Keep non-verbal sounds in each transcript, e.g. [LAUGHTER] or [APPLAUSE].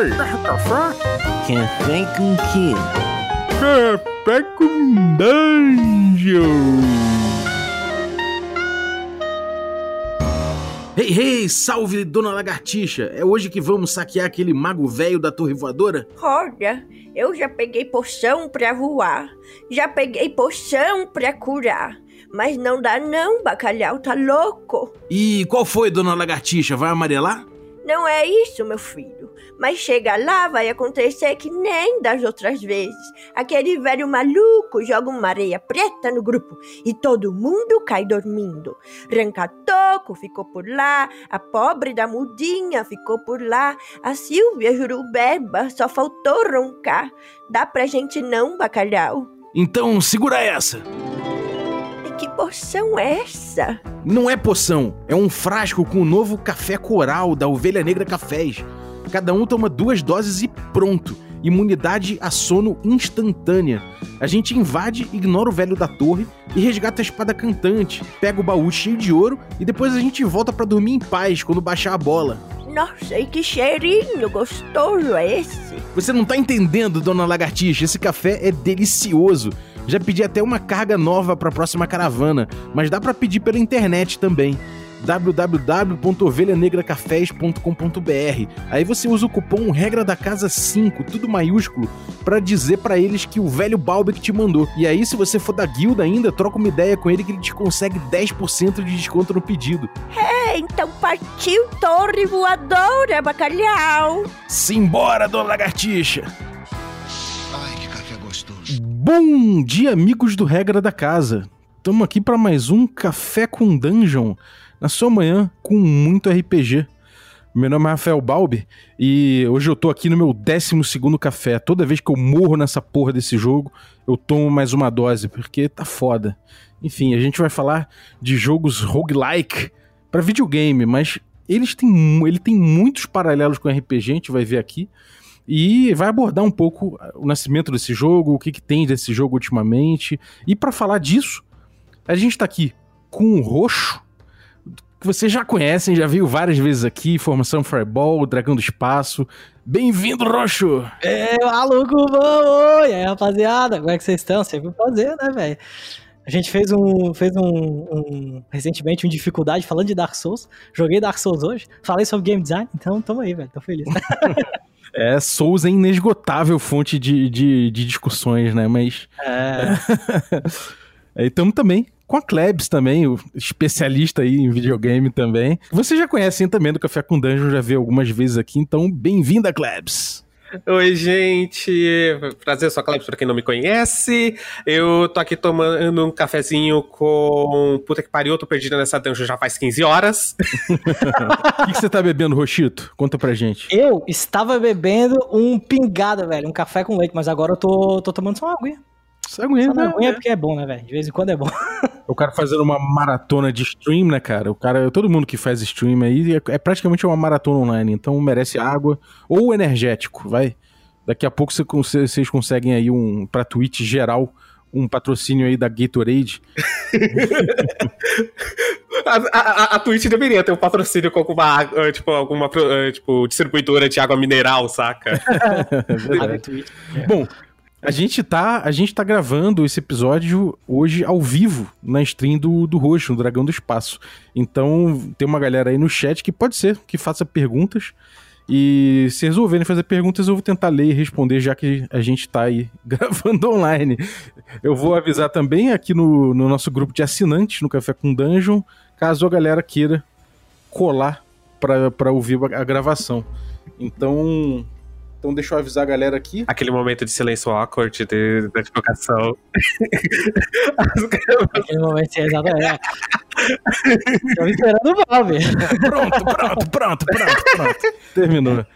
Oi! Café? Café com quê? Café com dungeon! Hey, hey, salve, dona lagartixa! É hoje que vamos saquear aquele mago velho da torre voadora? Olha, eu já peguei poção pra voar, já peguei poção pra curar. Mas não dá não, bacalhau tá louco. E qual foi, dona lagartixa? Vai amarelar? Não é isso, meu filho. Mas chega lá, vai acontecer que nem das outras vezes. Aquele velho maluco joga uma areia preta no grupo e todo mundo cai dormindo. Rancatoco ficou por lá, a pobre da mudinha ficou por lá, a Silvia Jurubeba só faltou roncar. Dá pra gente não, bacalhau? Então segura essa! Que poção é essa? Não é poção, é um frasco com o novo café coral da Ovelha Negra Cafés. Cada um toma duas doses e pronto. Imunidade a sono instantânea. A gente invade, ignora o velho da torre e resgata a espada cantante, pega o baú cheio de ouro e depois a gente volta para dormir em paz quando baixar a bola. Nossa, e que cheirinho gostoso é esse? Você não tá entendendo, dona Lagartixa, esse café é delicioso. Já pedi até uma carga nova para a próxima caravana, mas dá para pedir pela internet também www.ovelhanegracafés.com.br. Aí você usa o cupom regra da casa 5, tudo maiúsculo, para dizer para eles que o velho Balbi que te mandou. E aí se você for da guilda ainda, troca uma ideia com ele que ele te consegue 10% de desconto no pedido. É, então partiu torre voadora, bacalhau. Simbora, dona lagartixa. Bom dia, amigos do Regra da Casa. Estamos aqui para mais um Café com Dungeon, na sua manhã com muito RPG. Meu nome é Rafael Balbi e hoje eu tô aqui no meu 12 café. Toda vez que eu morro nessa porra desse jogo, eu tomo mais uma dose, porque tá foda. Enfim, a gente vai falar de jogos roguelike para videogame, mas eles têm, ele tem muitos paralelos com RPG, a gente vai ver aqui. E vai abordar um pouco o nascimento desse jogo, o que, que tem desse jogo ultimamente. E para falar disso, a gente tá aqui com o Roxo, que vocês já conhecem, já viu várias vezes aqui, Formação Fireball, Dragão do Espaço. Bem-vindo, Roxo! É, maluco, vamos! E aí, rapaziada, como é que vocês estão? Sempre um prazer, né, velho? A gente fez um, fez um, um, recentemente um dificuldade falando de Dark Souls. Joguei Dark Souls hoje, falei sobre game design, então tamo aí, velho, tô feliz. [LAUGHS] É, Souls é inesgotável fonte de, de, de discussões, né? Mas. É. [LAUGHS] E estamos também com a Klebs também, o especialista aí em videogame também. Você já conhece também do Café com Dungeon, já veio algumas vezes aqui, então bem-vinda, Klebs. Oi, gente. Prazer, eu sou a Klebs, pra quem não me conhece. Eu tô aqui tomando um cafezinho com. Puta que pariu, eu tô perdido nessa dungeon já faz 15 horas. [LAUGHS] O que, que você tá bebendo, Rochito? Conta pra gente. Eu estava bebendo um pingado, velho, um café com leite, mas agora eu tô, tô tomando só uma aguinha. Só aguinha, Só né? aguinha porque é bom, né, velho? De vez em quando é bom. [LAUGHS] O cara fazendo uma maratona de stream, né, cara? O cara, todo mundo que faz stream aí é, é praticamente uma maratona online, então merece água ou energético, vai. Daqui a pouco vocês conseguem aí um pra Twitch geral um patrocínio aí da Gatorade. [LAUGHS] A, a, a Twitch deveria ter um patrocínio com alguma água, tipo, alguma eh, tipo, distribuidora de água mineral, saca? [LAUGHS] É Twitch. Bom, a gente tá, a gente tá gravando esse episódio hoje ao vivo na stream do, do Roxo, no Dragão do Espaço. Então, tem uma galera aí no chat que pode ser que faça perguntas. E se resolverem fazer perguntas, eu vou tentar ler e responder, já que a gente tá aí [LAUGHS] gravando online. Eu vou avisar também aqui no, no nosso grupo de assinantes, no Café com Dungeon, caso a galera queira colar pra ouvir a gravação. Então, então deixa eu avisar a galera aqui. Aquele momento de silêncio awkward de, da divulgação. Naquele [LAUGHS] momento, sim, exatamente. [LAUGHS] Tô esperando o Valve. Pronto, pronto, pronto, pronto, pronto. Terminou.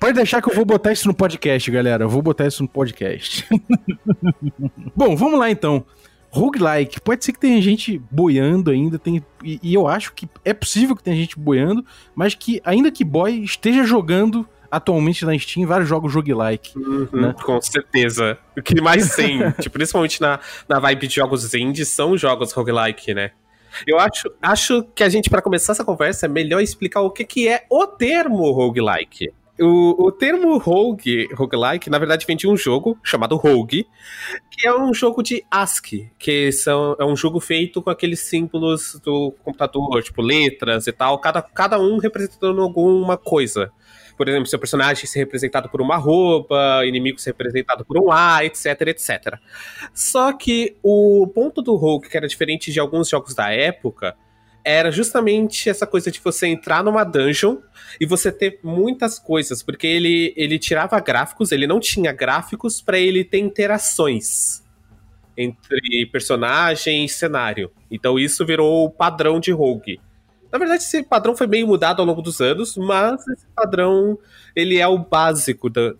Pode deixar que eu vou botar isso no podcast, galera. Eu vou botar isso no podcast. [LAUGHS] Bom, vamos lá então. Roguelike, pode ser que tenha gente boiando ainda, tem, e, e eu acho que é possível que tenha gente boiando, mas que, ainda que boie, esteja jogando atualmente na Steam vários jogos roguelike. Uhum, Né? Com certeza. O que mais tem, [LAUGHS] tipo, principalmente na, na vibe de jogos indie, são jogos roguelike, né? Eu acho, acho que a gente, pra começar essa conversa, é melhor explicar o que, que é o termo roguelike. O, o termo rogue, roguelike, na verdade vem de um jogo chamado Rogue, que é um jogo de ASCII, que são, é um jogo feito com aqueles símbolos do computador, tipo letras e tal, cada, cada um representando alguma coisa. Por exemplo, seu personagem ser representado por uma roupa, inimigo ser representado por um A, etc, etc. Só que o ponto do Rogue, que era diferente de alguns jogos da época, era justamente essa coisa de você entrar numa dungeon e você ter muitas coisas, porque ele, ele tirava gráficos, ele não tinha gráficos para ele ter interações entre personagem e cenário. Então isso virou o padrão de Rogue. Na verdade, esse padrão foi meio mudado ao longo dos anos, mas esse padrão ele é o básico do,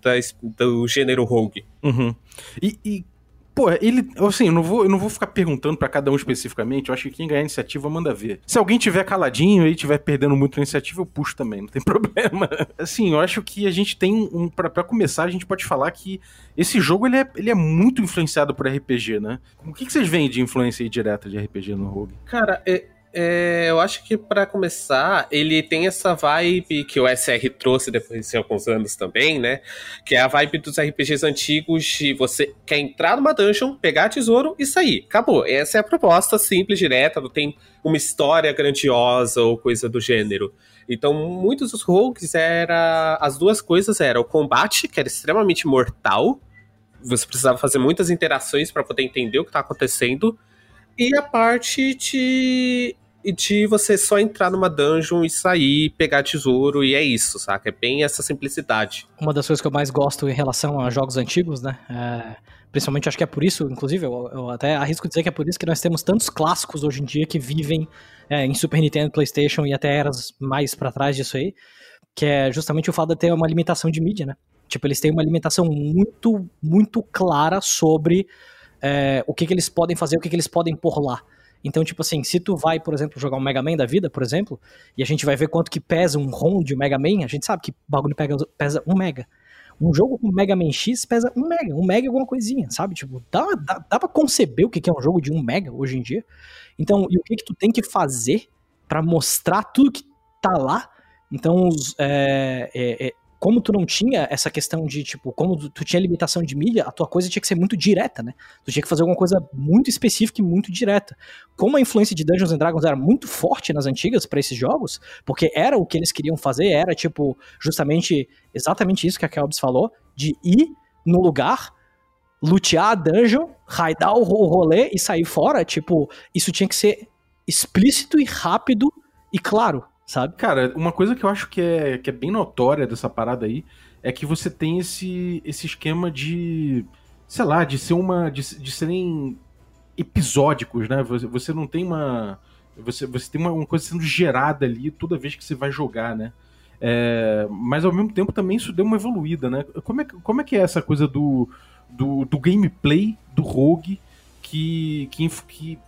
do gênero Rogue. Uhum. E, e, pô, ele. Assim, eu não vou, eu não vou ficar perguntando para cada um especificamente. Eu acho que quem ganhar iniciativa manda ver. Se alguém tiver caladinho e tiver perdendo muito a iniciativa, eu puxo também, não tem [LAUGHS] problema. Assim, eu acho que a gente tem um. para começar, a gente pode falar que esse jogo ele é, ele é muito influenciado por RPG, né? O que, que vocês veem de influência direta de RPG no Rogue? Cara, é, é, eu acho que para começar, ele tem essa vibe que o SR trouxe depois de alguns anos também, né? Que é a vibe dos RPGs antigos de você quer entrar numa dungeon, pegar tesouro e sair. Acabou. Essa é a proposta simples, direta, não tem uma história grandiosa ou coisa do gênero. Então, muitos dos rogues era as duas coisas eram o combate, que era extremamente mortal. Você precisava fazer muitas interações para poder entender o que está acontecendo. E a parte de e de você só entrar numa dungeon e sair, pegar tesouro, e é isso, saca? É bem essa simplicidade. Uma das coisas que eu mais gosto em relação a jogos antigos, né? É, principalmente acho que é por isso, inclusive, eu, eu, até arrisco dizer que é por isso que nós temos tantos clássicos hoje em dia que vivem é, em Super Nintendo, PlayStation e até eras mais para trás disso aí, que é justamente o fato de ter uma limitação de mídia, né? Tipo, eles têm uma limitação muito, muito clara sobre é, o que, que eles podem fazer, o que, que eles podem pôr lá. Então, tipo assim, se tu vai, por exemplo, jogar um Mega Man da vida, por exemplo, e a gente vai ver quanto que pesa um ROM de Mega Man, a gente sabe que bagulho pega, pesa um mega. Um jogo com Mega Man X pesa um mega, um mega é alguma coisinha, sabe? Tipo, dá, dá, dá pra conceber o que é um jogo de um mega hoje em dia. Então, e o que que tu tem que fazer para mostrar tudo que tá lá? Então, é, é, é como tu não tinha essa questão de, tipo, como tu tinha limitação de mídia, a tua coisa tinha que ser muito direta, né? Tu tinha que fazer alguma coisa muito específica e muito direta. Como a influência de Dungeons and Dragons era muito forte nas antigas para esses jogos, porque era o que eles queriam fazer, era, tipo, justamente exatamente isso que a Kelbs falou, de ir no lugar, lutear a dungeon, raidar o rolê e sair fora, tipo, isso tinha que ser explícito e rápido e claro, sabe? Cara, uma coisa que eu acho que é, que é bem notória dessa parada aí é que você tem esse, esse esquema de, sei lá, de ser uma. de, de serem episódicos, né? Você, você não tem uma. Você, você tem uma, uma coisa sendo gerada ali toda vez que você vai jogar, né? É, mas ao mesmo tempo também isso deu uma evoluída, né? Como é, como é que é essa coisa do, do, do gameplay do Rogue que, que, que,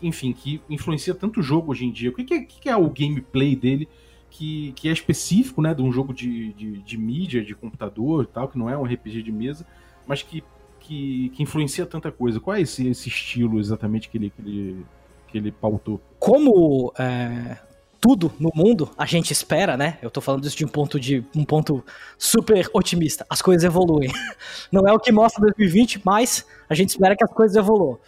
enfim, que influencia tanto o jogo hoje em dia. O que, é, que é o gameplay dele que, que é específico, né, de um jogo de, de, de, mídia, de computador e tal, que não é um RPG de mesa, mas que, que, que influencia tanta coisa. Qual é esse, esse estilo exatamente que ele, que ele, que ele pautou? Como é, tudo no mundo, a gente espera, né? Eu tô falando isso de um ponto de um ponto super otimista. As coisas evoluem. [LAUGHS] Não é o que mostra 2020, mas a gente espera que as coisas evoluam.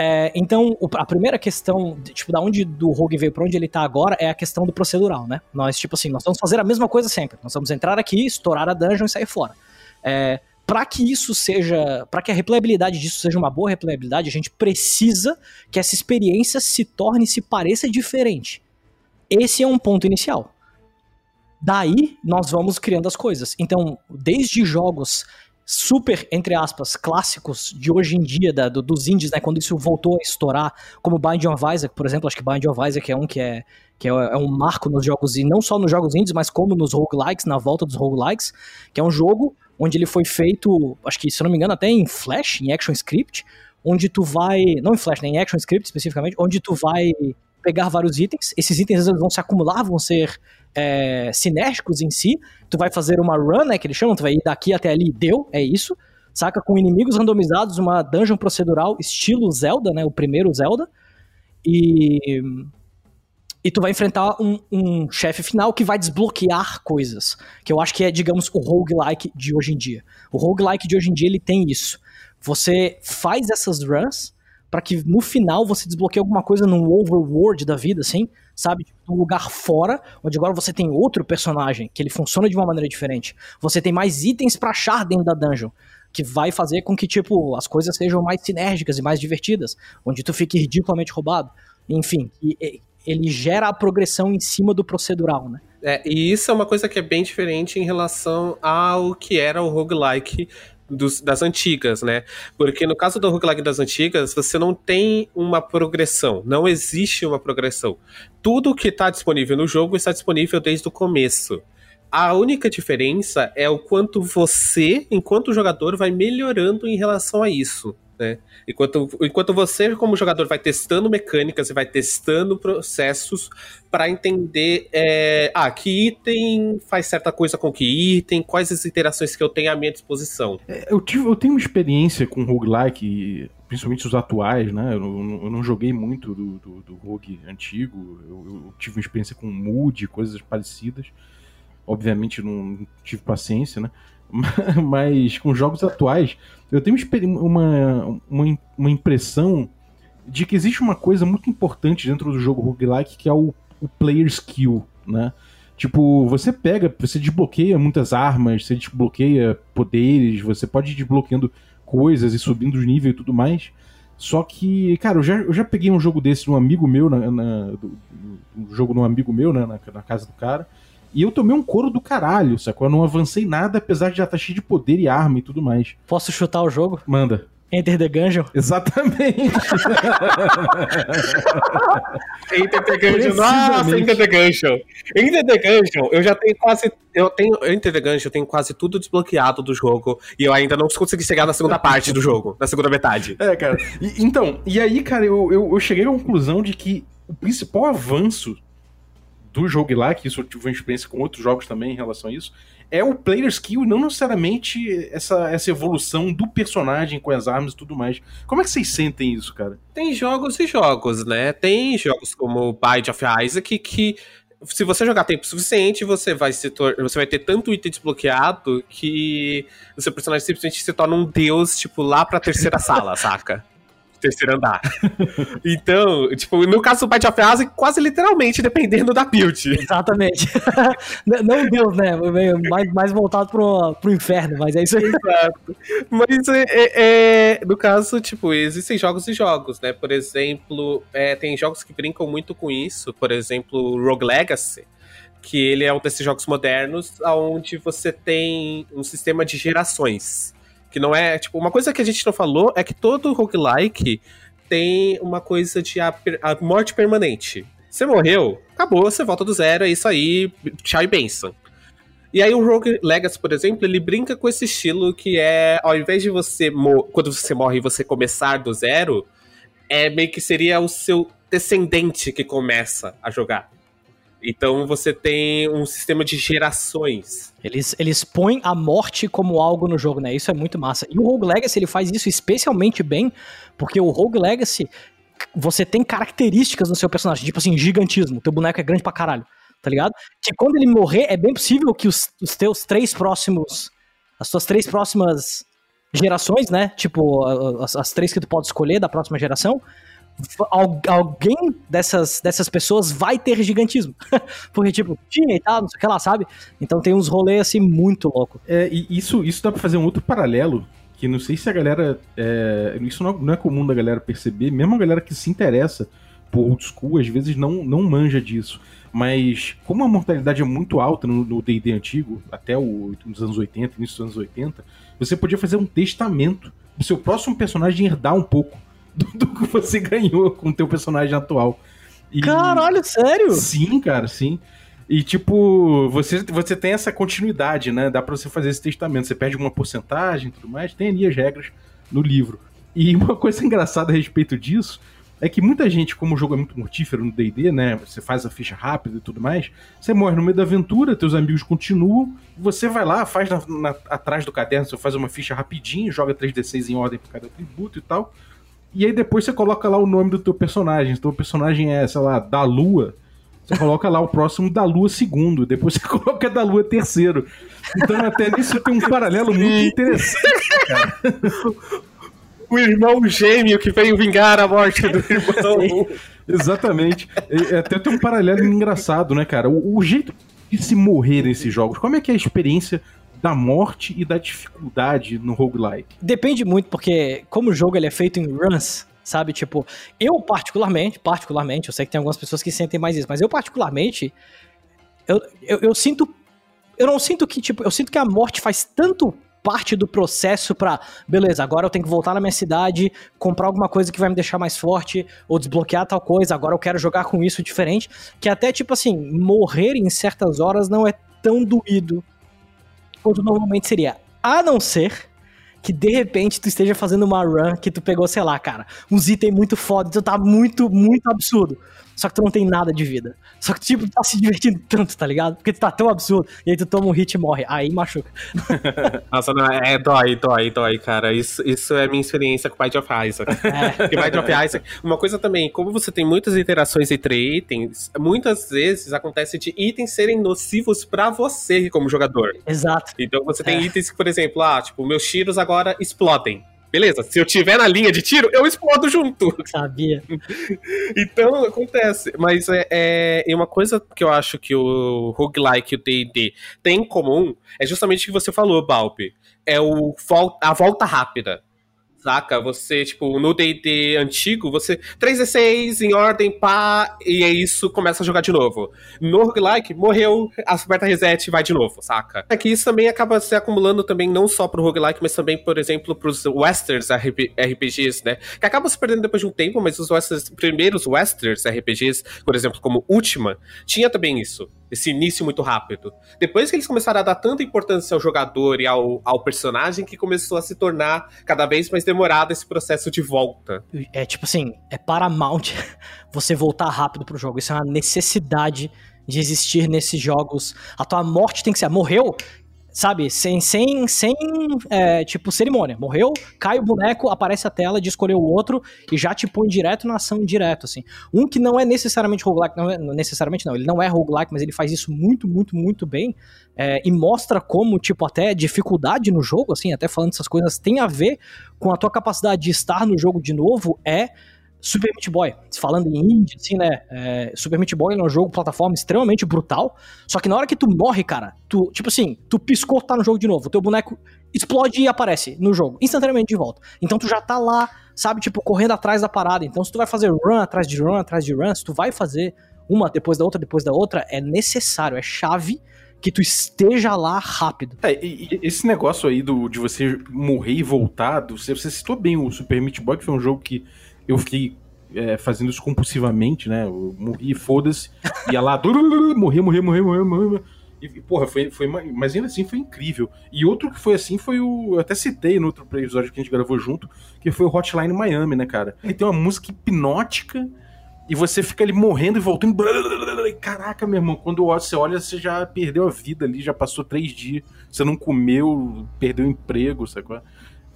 É, então, a primeira questão, tipo, da onde do Rogue veio para onde ele tá agora é a questão do procedural, né? Nós, tipo assim, nós vamos fazer a mesma coisa sempre. Nós vamos entrar aqui, estourar a dungeon e sair fora. É, para que isso seja, para que a replayabilidade disso seja uma boa replayabilidade, a gente precisa que essa experiência se torne, se pareça diferente. Esse é um ponto inicial. Daí nós vamos criando as coisas. Então, desde jogos super, entre aspas, clássicos de hoje em dia, da, do, dos indies, né, quando isso voltou a estourar, como Binding of Isaac, por exemplo, acho que Binding of Isaac é um que é, que é, é um marco nos jogos, e não só nos jogos indies, mas como nos roguelikes, na volta dos roguelikes, que é um jogo onde ele foi feito, acho que, se não me engano, até em Flash, em Action Script, onde tu vai, não em Flash, né, em Action Script especificamente, onde tu vai pegar vários itens, esses itens vão se acumular, vão ser é, sinérgicos em si, tu vai fazer uma run, né, que eles chamam, tu vai ir daqui até ali, deu, é isso, saca? Com inimigos randomizados, uma dungeon procedural estilo Zelda, né, o primeiro Zelda, e... e tu vai enfrentar um, um chefe final que vai desbloquear coisas. Que eu acho que é, digamos, o roguelike de hoje em dia. O roguelike de hoje em dia, ele tem isso. Você faz essas runs para que no final você desbloqueie alguma coisa num overworld da vida, assim, sabe? Um lugar fora, onde agora você tem outro personagem, que ele funciona de uma maneira diferente. Você tem mais itens pra achar dentro da dungeon, que vai fazer com que, tipo, as coisas sejam mais sinérgicas e mais divertidas, onde tu fique ridiculamente roubado. Enfim, ele gera a progressão em cima do procedural, né? É, e isso é uma coisa que é bem diferente em relação ao que era o roguelike dos- das antigas, né? Porque no caso do roguelike das antigas, você não tem uma progressão, não existe uma progressão. Tudo que está disponível no jogo está disponível desde o começo. A única diferença é o quanto você, enquanto jogador, vai melhorando em relação a isso. Né? Enquanto, enquanto você, como jogador, vai testando mecânicas e vai testando processos para entender é, ah, que item faz certa coisa com que item, quais as interações que eu tenho à minha disposição. É, Eu, tive, eu tenho uma experiência com roguelike, principalmente os atuais, né? Eu não, eu não joguei muito do, do, do rogue antigo, eu, eu tive uma experiência com Mood, coisas parecidas. Obviamente não tive paciência, né? [LAUGHS] Mas com jogos atuais, eu tenho uma, uma, uma impressão de que existe uma coisa muito importante dentro do jogo roguelike que é o, o player skill, né? Tipo, você pega, você desbloqueia muitas armas, você desbloqueia poderes, você pode ir desbloqueando coisas e subindo os níveis e tudo mais. Só que, cara, eu já, eu já peguei um jogo desse de um amigo meu, na, na- do- um jogo de um amigo meu, né, na, na casa do cara, e eu tomei um couro do caralho, sacou? Eu não avancei nada, apesar de já estar cheio de poder e arma e tudo mais. Posso chutar o jogo? Manda. Enter the Gungeon? Exatamente. [LAUGHS] Enter the Gungeon, nossa, Precisamente. Enter the Gungeon. Enter the Gungeon, eu já tenho quase. Eu tenho. Enter the Gungeon, eu tenho quase tudo desbloqueado do jogo. E eu ainda não consegui chegar na segunda parte do jogo, na segunda metade. É, cara. E- então, e aí, cara, eu, eu, eu cheguei à conclusão de que o principal avanço do jogo lá, que isso eu tive uma experiência com outros jogos também em relação a isso, é o player skill não necessariamente essa, essa evolução do personagem com as armas e tudo mais. Como é que vocês sentem isso, cara? Tem jogos e jogos, né? Tem jogos como Bide of Isaac que. Se você jogar tempo suficiente, você vai se você vai ter tanto item desbloqueado que o seu personagem simplesmente se torna um deus, tipo, lá pra terceira sala, [LAUGHS] saca? Terceiro andar. [LAUGHS] Então, tipo, no caso do Bite of Isaac, quase literalmente, dependendo da build. Exatamente. [LAUGHS] Não Deus, né? Mais, mais voltado pro, pro inferno, mas é isso aí. Exato. Mas é, é- é- no caso, tipo, existem jogos e jogos, né? Por exemplo, é, tem jogos que brincam muito com isso. Por exemplo, Rogue Legacy, que ele é um desses jogos modernos onde você tem um sistema de gerações. Que não é, tipo, uma coisa que a gente não falou é que todo roguelike tem uma coisa de a, a morte permanente. Você morreu, acabou, você volta do zero, é isso aí, tchau e benção. E aí o Rogue Legacy, por exemplo, ele brinca com esse estilo que é, ao invés de você, quando você morre, você começar do zero, é meio que seria o seu descendente que começa a jogar. Então você tem um sistema de gerações. Eles, eles põem a morte como algo no jogo, né? Isso é muito massa. E o Rogue Legacy, ele faz isso especialmente bem, porque o Rogue Legacy, você tem características no seu personagem, tipo assim, gigantismo. Teu boneco é grande pra caralho, tá ligado? Que quando ele morrer, é bem possível que os, os teus três próximos. As tuas três próximas gerações, né? Tipo, as, as três que tu pode escolher da próxima geração. Al- Alguém dessas, dessas pessoas vai ter gigantismo. [LAUGHS] Porque, tipo, tinha e tal, não sei o que lá, sabe? Então tem uns rolês assim muito louco. É, e isso, isso dá pra fazer um outro paralelo, que não sei se a galera. é, isso não, não é comum da galera perceber, mesmo a galera que se interessa por old school, às vezes não, não manja disso. Mas como a mortalidade é muito alta no D&D antigo, até o, nos anos 80, início dos anos 80, você podia fazer um testamento do seu próximo personagem herdar um pouco do, que você ganhou com o teu personagem atual. E- Caralho, sério? Sim, cara, sim. E tipo, você, você tem essa continuidade, né? Dá pra você fazer esse testamento. Você perde uma porcentagem e tudo mais, tem ali as regras no livro. E [LAUGHS] uma coisa engraçada a respeito disso é que muita gente, como o jogo é muito mortífero no DD, né? Você faz a ficha rápida e tudo mais, você morre no meio da aventura, teus amigos continuam, você vai lá, faz na- na- atrás do caderno, você faz uma ficha rapidinho, joga 3D6 em ordem por cada atributo e tal. E aí depois você coloca lá o nome do teu personagem. Se teu personagem é, sei lá, da lua, Você coloca lá o próximo da Lua segundo, depois você [LAUGHS] coloca da Lua terceiro. Então até nisso tem um paralelo muito interessante, cara. [LAUGHS] O irmão gêmeo que veio vingar a morte do [LAUGHS] irmão. Exatamente. Até tem um paralelo engraçado, né, cara? O, o jeito de se morrer nesses jogos, como é que é a experiência da morte e da dificuldade no roguelike? Depende muito, porque como o jogo ele é feito em runs, sabe? Tipo, eu particularmente, particularmente, eu sei que tem algumas pessoas que sentem mais isso, mas eu particularmente, eu, eu, eu sinto, eu não sinto que, tipo, eu sinto que a morte faz tanto parte do processo pra, beleza, agora eu tenho que voltar na minha cidade, comprar alguma coisa que vai me deixar mais forte, ou desbloquear tal coisa, agora eu quero jogar com isso diferente, que até, tipo assim, morrer em certas horas não é tão doído quanto normalmente seria. A não ser que de repente tu esteja fazendo uma run que tu pegou, sei lá, cara, uns itens muito foda, tu tá muito, muito absurdo só que tu não tem nada de vida. Só que, tipo, tu tá se divertindo tanto, tá ligado? Porque tu tá tão absurdo, e aí tu toma um hit e morre. Aí machuca. [LAUGHS] Nossa, não, é, é dói, dói, dói, cara. Isso, isso é minha experiência com o Bite of Isaac. [LAUGHS] É. [LAUGHS] Porque Bite of Isaac, uma coisa também, como você tem muitas interações entre itens, muitas vezes acontece de itens serem nocivos pra você como jogador. Exato. Então você tem é. itens que, por exemplo, ah, tipo, meus tiros agora explodem. Beleza, se eu tiver na linha de tiro, eu explodo junto. [LAUGHS] Sabia. então, acontece. Mas é, é, uma coisa que eu acho que o roguelike e o D&D tem em comum é justamente o que você falou, Balpe. É o, a volta rápida. Saca? Você, tipo, no D&D antigo, você 3d6 em ordem, pá, e é isso, começa a jogar de novo. No roguelike, morreu, aperta reset e vai de novo, saca? É que isso também acaba se acumulando também não só pro roguelike, mas também, por exemplo, pros westerns RPGs, né? Que acabam se perdendo depois de um tempo, mas os westerns, primeiros westerns RPGs, por exemplo, como Ultima, tinha também isso esse início muito rápido. Depois que eles começaram a dar tanta importância ao jogador e ao, ao personagem, que começou a se tornar cada vez mais demorado esse processo de volta. É tipo assim, é Paramount [LAUGHS] você voltar rápido pro jogo. Isso é uma necessidade de existir nesses jogos. A tua morte tem que ser. Morreu? Sabe, sem, sem, sem é, tipo, cerimônia. Morreu, cai o boneco, aparece a tela de escolher o outro e já te põe direto na ação direto, assim. Um que não é necessariamente roguelike, não é, necessariamente não, ele não é roguelike, mas ele faz isso muito, muito, muito bem é, e mostra como, tipo, até dificuldade no jogo, assim, até falando essas coisas, tem a ver com a tua capacidade de estar no jogo de novo, é Super Meat Boy, falando em indie, assim, né? É, Super Meat Boy é um jogo plataforma extremamente brutal. Só que na hora que tu morre, cara, tu, tipo assim, tu piscou, tá no jogo de novo. Teu boneco explode e aparece no jogo, instantaneamente de volta. Então tu já tá lá, sabe, tipo, correndo atrás da parada. Então se tu vai fazer run atrás de run atrás de run, se tu vai fazer uma depois da outra, depois da outra, é necessário, é chave que tu esteja lá rápido. É, e, esse negócio aí do, de você morrer e voltar, você, você citou bem o Super Meat Boy, que foi um jogo que eu fiquei é, fazendo isso compulsivamente, né? Eu morri, foda-se. [LAUGHS] Ia lá, morri, morri, morri, morri, morri. E, porra, foi, foi. Mas ainda assim foi incrível. E outro que foi assim foi o. Eu até citei no outro episódio que a gente gravou junto, que foi o Hotline Miami, né, cara? Ele tem uma música hipnótica e você fica ali morrendo e voltando. Caraca, meu irmão, quando você olha, você já perdeu a vida ali, já passou três dias, você não comeu, perdeu o emprego, sacou?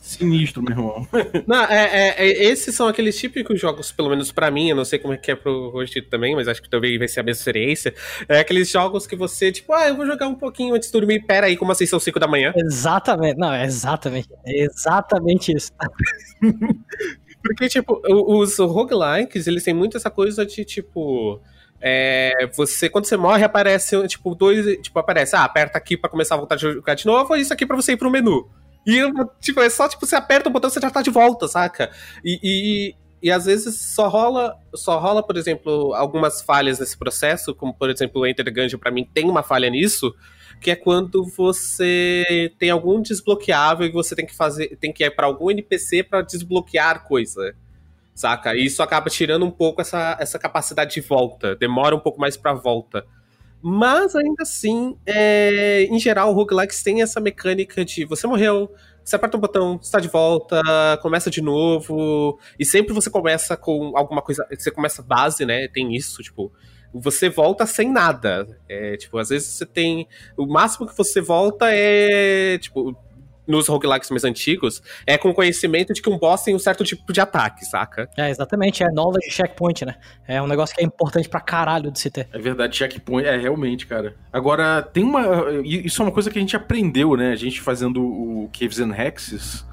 Sinistro, meu irmão. [LAUGHS] Não, é, é, é, esses são aqueles típicos jogos, pelo menos para mim, eu não sei como é que é pro Rostito também, mas acho que também vai ser a mesma experiência. É aqueles jogos que você, tipo, ah, eu vou jogar um pouquinho antes de dormir, pera aí, como assim são 5 da manhã? Exatamente, não, é exatamente, é exatamente isso. [LAUGHS] Porque, tipo, os roguelikes, eles têm muito essa coisa de, tipo... É, você, quando você morre, aparece, tipo, dois. Tipo, aparece, ah, aperta aqui para começar a voltar a jogar de novo, ou isso aqui para você ir pro menu. E, tipo, é só, tipo, você aperta o botão e você já tá de volta, saca? E, e, e às vezes só rola, só rola, por exemplo, algumas falhas nesse processo, como, por exemplo, o Enter Gungeon, pra mim, tem uma falha nisso, que é quando você tem algum desbloqueável e você tem que fazer, tem que ir para algum NPC para desbloquear coisa. Saca? E isso acaba tirando um pouco essa, essa capacidade de volta. Demora um pouco mais pra volta. Mas ainda assim, é, em geral, o roguelikes tem essa mecânica de você morreu, você aperta um botão, está de volta, começa de novo, e sempre você começa com alguma coisa, você começa base, né? Tem isso, tipo, você volta sem nada. É, tipo, às vezes você tem. O máximo que você volta é, tipo, nos roguelikes mais antigos, é com conhecimento de que um boss tem um certo tipo de ataque, saca? É, exatamente, é knowledge checkpoint, né? É um negócio que é importante pra caralho de se ter. É verdade, checkpoint, é realmente, cara. Agora, tem uma. Isso é uma coisa que a gente aprendeu, né? A gente fazendo o Caves and Hexes,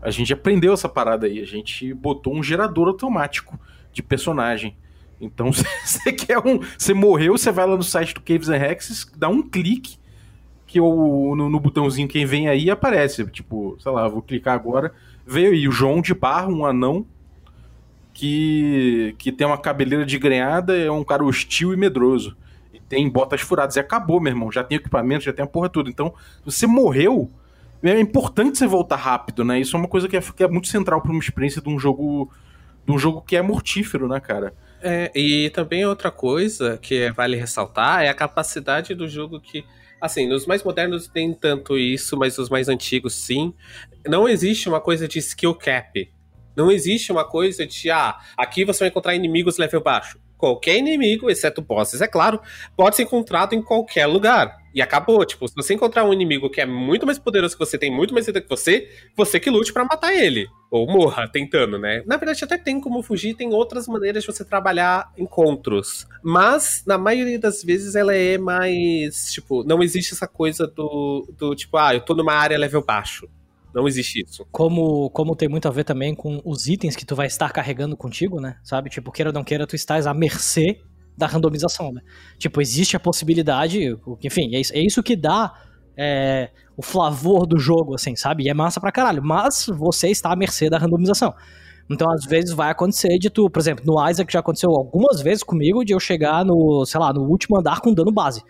a gente aprendeu essa parada aí. A gente botou um gerador automático de personagem. Então, [LAUGHS] você quer um. Você morreu, você vai lá no site do Caves and Hexes, dá um clique, que o, no, no botãozinho quem vem aí aparece. Tipo, sei lá, vou clicar agora. Veio aí o João de Barro, um anão, que, que tem uma cabeleira de grenhada, é um cara hostil e medroso. E tem botas furadas. E acabou, meu irmão. Já tem equipamento, já tem a porra toda. Então, você morreu. É importante você voltar rápido, né? Isso é uma coisa que é, que é muito central para uma experiência de um jogo. De um jogo que é mortífero, né, cara? É, e também outra coisa que vale ressaltar é a capacidade do jogo que. Assim, nos mais modernos tem tanto isso, mas os mais antigos sim. Não existe uma coisa de skill cap. Não existe uma coisa de, ah, aqui você vai encontrar inimigos level baixo. Qualquer inimigo, exceto bosses, é claro, pode ser encontrado em qualquer lugar. E acabou. Tipo, se você encontrar um inimigo que é muito mais poderoso que você, tem muito mais vida que você, você que lute para matar ele. Ou morra tentando, né? Na verdade, até tem como fugir, tem outras maneiras de você trabalhar encontros. Mas, na maioria das vezes, ela é mais. Tipo, não existe essa coisa do, do tipo, ah, eu tô numa área level baixo. Não existe isso. Como, como tem muito a ver também com os itens que tu vai estar carregando contigo, né? Sabe? Tipo, queira ou não queira, tu estás à mercê da randomização, né? Tipo, existe a possibilidade, enfim, é isso, é isso que dá é, o flavor do jogo, assim, sabe? E é massa pra caralho, mas você está à mercê da randomização. Então, às vezes, vai acontecer de tu, por exemplo, no Isaac já aconteceu algumas vezes comigo de eu chegar no, sei lá, no último andar com dano base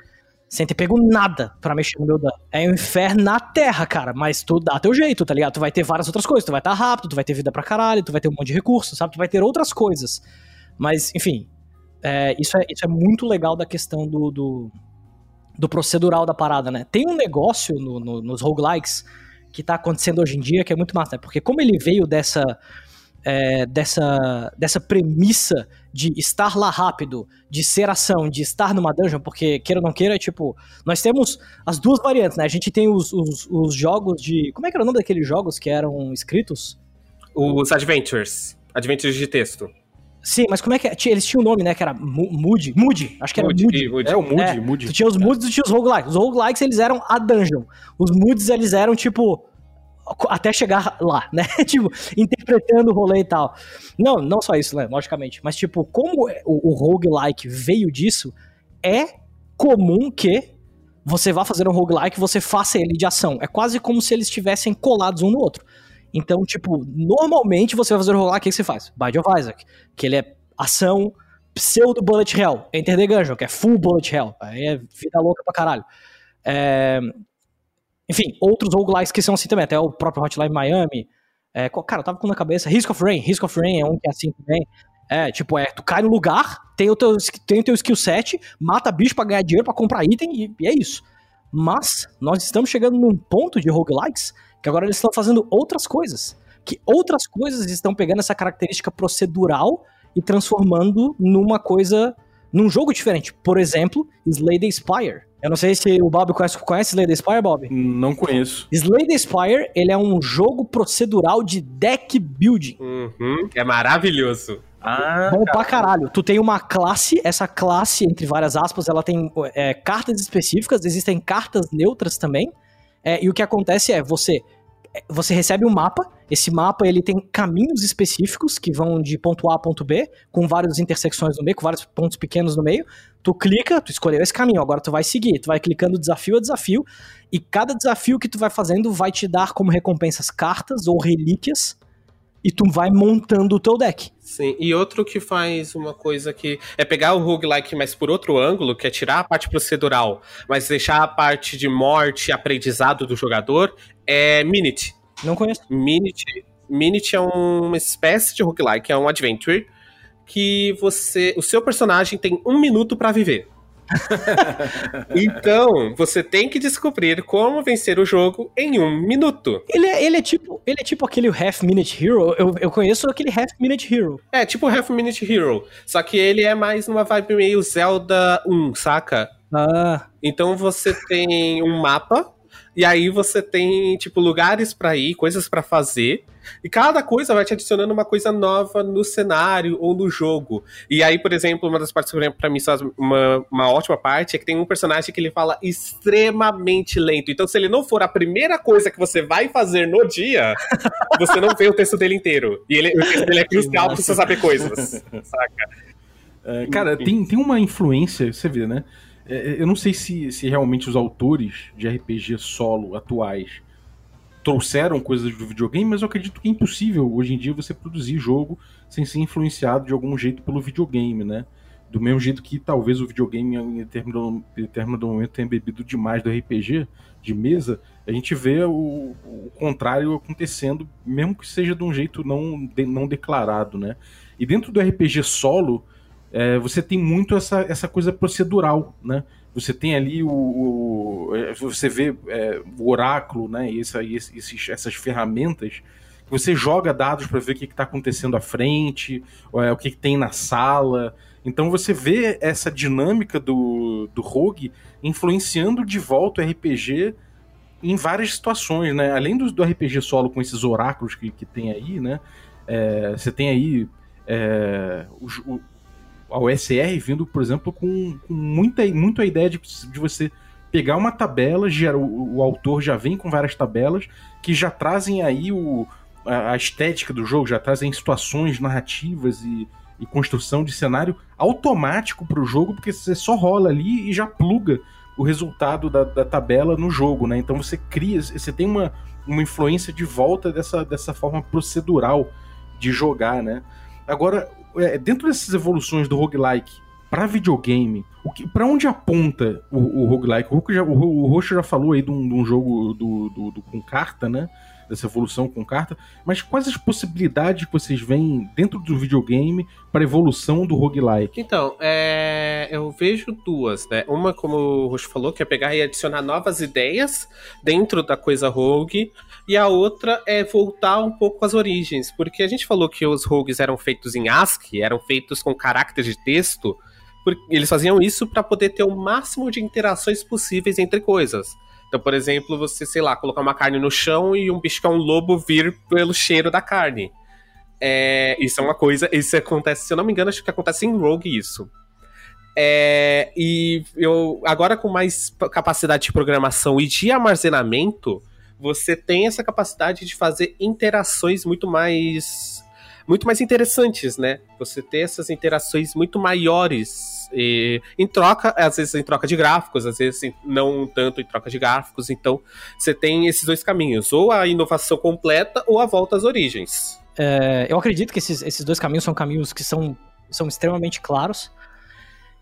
sem ter pego nada para mexer no meu dano. É um inferno na terra, cara, mas tu dá teu jeito, tá ligado? Tu vai ter várias outras coisas, tu vai estar tá rápido, tu vai ter vida pra caralho, tu vai ter um monte de recursos, sabe? Tu vai ter outras coisas. Mas, enfim, é, isso, é, isso é muito legal da questão do, do, do procedural da parada, né? Tem um negócio no, no, nos roguelikes que tá acontecendo hoje em dia que é muito massa, né? Porque como ele veio dessa é, dessa, dessa premissa de estar lá rápido, de ser ação, de estar numa dungeon, porque queira ou não queira, tipo, nós temos as duas variantes, né? A gente tem os, os, os jogos de. Como é que era o nome daqueles jogos que eram escritos? Os Adventures. Adventures de texto. Sim, mas como é que. É? Eles tinham um nome, né? Que era Moody. Moody. Acho que era Moody. Moody. Moody. É, o Moody. É, Moody. Tu tinha os Moods e tinha os roguelikes. Os roguelikes, eles eram a dungeon. Os Moods, eles eram, tipo, até chegar lá, né? [LAUGHS] tipo, interpretando o rolê e tal. Não, não só isso, né? Logicamente. Mas, tipo, como o, o roguelike veio disso, é comum que você vá fazer um roguelike e você faça ele de ação. É quase como se eles estivessem colados um no outro. Então, tipo, normalmente você vai fazer um roguelike, o que você faz? Bide of Isaac, que ele é ação pseudo bullet hell. Enter the Gungeon, que é full bullet hell. Aí é vida louca pra caralho. É, enfim, outros roguelikes que são assim também, até o próprio Hotline Miami. É, cara, eu tava com na cabeça. Risk of Rain. Risk of Rain é um que é assim também. É, tipo, é, tu cai no lugar, tem o teu, tem o teu skill set, mata bicho pra ganhar dinheiro, pra comprar item, e, e é isso. Mas, nós estamos chegando num ponto de roguelikes que agora eles estão fazendo outras coisas. Que outras coisas estão pegando essa característica procedural e transformando numa coisa, num jogo diferente. Por exemplo, Slay the Spire. Eu não sei se o Bob conhece, conhece Slay the Spire, Bob? Não conheço. Slay the Spire, ele é um jogo procedural de deck building. Uhum, é maravilhoso. Ah, Bom pra caralho. Tu tem uma classe, essa classe, entre várias aspas, ela tem é, cartas específicas, existem cartas neutras também. É, e o que acontece é, você você recebe um mapa, esse mapa ele tem caminhos específicos que vão de ponto A a ponto B, com várias intersecções no meio, com vários pontos pequenos no meio. Tu clica, tu escolheu esse caminho, agora tu vai seguir, tu vai clicando desafio a desafio, e cada desafio que tu vai fazendo vai te dar como recompensas cartas ou relíquias, e tu vai montando o teu deck. Sim, e outro que faz uma coisa que é pegar o roguelike, mas por outro ângulo, que é tirar a parte procedural, mas deixar a parte de morte e aprendizado do jogador, é Minute. Não conheço. Minute, Minute é uma espécie de roguelike, é um adventure que você, o seu personagem tem um minuto para viver. [LAUGHS] então, você tem que descobrir como vencer o jogo em um minuto. Ele é, ele é tipo ele é tipo aquele Half Minute Hero. Eu, eu conheço aquele Half Minute Hero. É, tipo Half Minute Hero. Só que ele é mais numa vibe meio Zelda 1, saca? Ah. Então você tem um mapa E aí você tem, tipo, lugares pra ir, coisas pra fazer. E cada coisa vai te adicionando uma coisa nova no cenário ou no jogo. E aí, por exemplo, uma das partes que pra mim são uma, uma ótima parte é que tem um personagem que ele fala extremamente lento. Então, se ele não for a primeira coisa que você vai fazer no dia, [LAUGHS] você não vê o texto dele inteiro. E ele, o texto dele é crucial pra você saber coisas. [LAUGHS] Saca? É, cara, tem, tem uma influência, você vê, né? É, eu não sei se, se realmente os autores de RPG solo atuais trouxeram coisas do videogame, mas eu acredito que é impossível hoje em dia você produzir jogo sem ser influenciado de algum jeito pelo videogame, né? Do mesmo jeito que talvez o videogame em determinado, determinado momento tenha bebido demais do RPG de mesa, a gente vê o, o contrário acontecendo, mesmo que seja de um jeito não, de, não declarado, né? E dentro do RPG solo, é, você tem muito essa, essa coisa procedural, né? Você tem ali o. o é, você vê é, o oráculo, né? E essa, esses, essas ferramentas. Você joga dados para ver o que está acontecendo à frente, é, o que, que, tem na sala. Então você vê essa dinâmica do, do Rogue influenciando de volta o RPG em várias situações, né? Além do, do RPG solo com esses oráculos que, que tem aí, né? É, você tem aí é, a OSR vindo, por exemplo, com, com muita, muito a ideia de, de você pegar uma tabela, já, o, o, autor já vem com várias tabelas que já trazem aí o, a, a estética do jogo, já trazem situações narrativas e, e construção de cenário automático para o jogo, porque você só rola ali e já pluga o resultado da, da, tabela no jogo, né? Então você cria, você tem uma, uma influência de volta dessa, dessa forma procedural de jogar, né? Agora, dentro dessas evoluções do roguelike para videogame, para onde aponta o, o roguelike? O, já, o, o Roxo já falou aí de um, de um jogo do, do, do, com carta, né? Dessa evolução com carta. Mas quais as possibilidades que vocês veem dentro do videogame para evolução do roguelike? Então, é, eu vejo duas, né? Uma, como o Roxo falou, que é pegar e adicionar novas ideias dentro da coisa rogue e a outra é voltar um pouco às origens, porque a gente falou que os rogues eram feitos em ASCII, eram feitos com caracteres de texto, porque eles faziam isso para poder ter o máximo de interações possíveis entre coisas. Então, por exemplo, você, sei lá, colocar uma carne no chão e um bicho que é um lobo vir pelo cheiro da carne. É, isso é uma coisa, isso acontece, se eu não me engano, acho que acontece em Rogue isso. É, e eu agora com mais capacidade de programação e de armazenamento, você tem essa capacidade de fazer interações muito mais muito mais interessantes, né? Você ter essas interações muito maiores e, em troca, às vezes em troca de gráficos, às vezes não tanto em troca de gráficos. Então, você tem esses dois caminhos, ou a inovação completa ou a volta às origens. É, eu acredito que esses, esses dois caminhos são caminhos que são, são extremamente claros.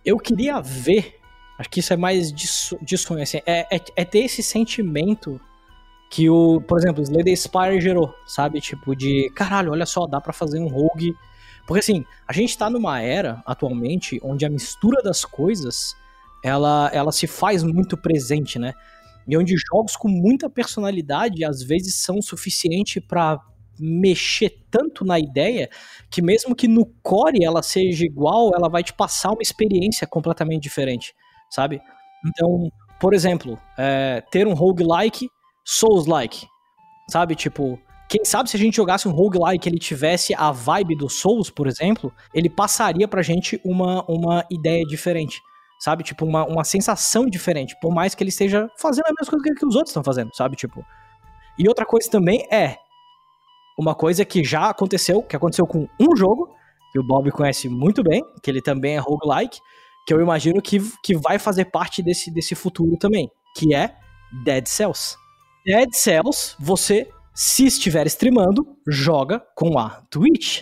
Eu queria ver, acho que isso é mais disso assim, é, é, é ter esse sentimento que o, por exemplo, o Slay Spire gerou, sabe? Tipo, de caralho, olha só, dá para fazer um rogue. Porque assim, a gente tá numa era atualmente onde a mistura das coisas ela, ela se faz muito presente, né? E onde jogos com muita personalidade às vezes são suficiente para mexer tanto na ideia que mesmo que no core ela seja igual, ela vai te passar uma experiência completamente diferente, sabe? Então, por exemplo, é, ter um roguelike Souls-like. Sabe, tipo, quem sabe se a gente jogasse um roguelike ele tivesse a vibe do Souls, por exemplo, ele passaria pra gente uma, uma ideia diferente. Sabe, tipo, uma, uma sensação diferente. Por mais que ele esteja fazendo a mesma coisa que os outros estão fazendo, sabe, tipo. E outra coisa também é uma coisa que já aconteceu, que aconteceu com um jogo, que o Bob conhece muito bem, que ele também é roguelike, que eu imagino que, que vai fazer parte desse, desse futuro também, que é Dead Cells. Dead Cells, você, se estiver streamando, joga com a Twitch.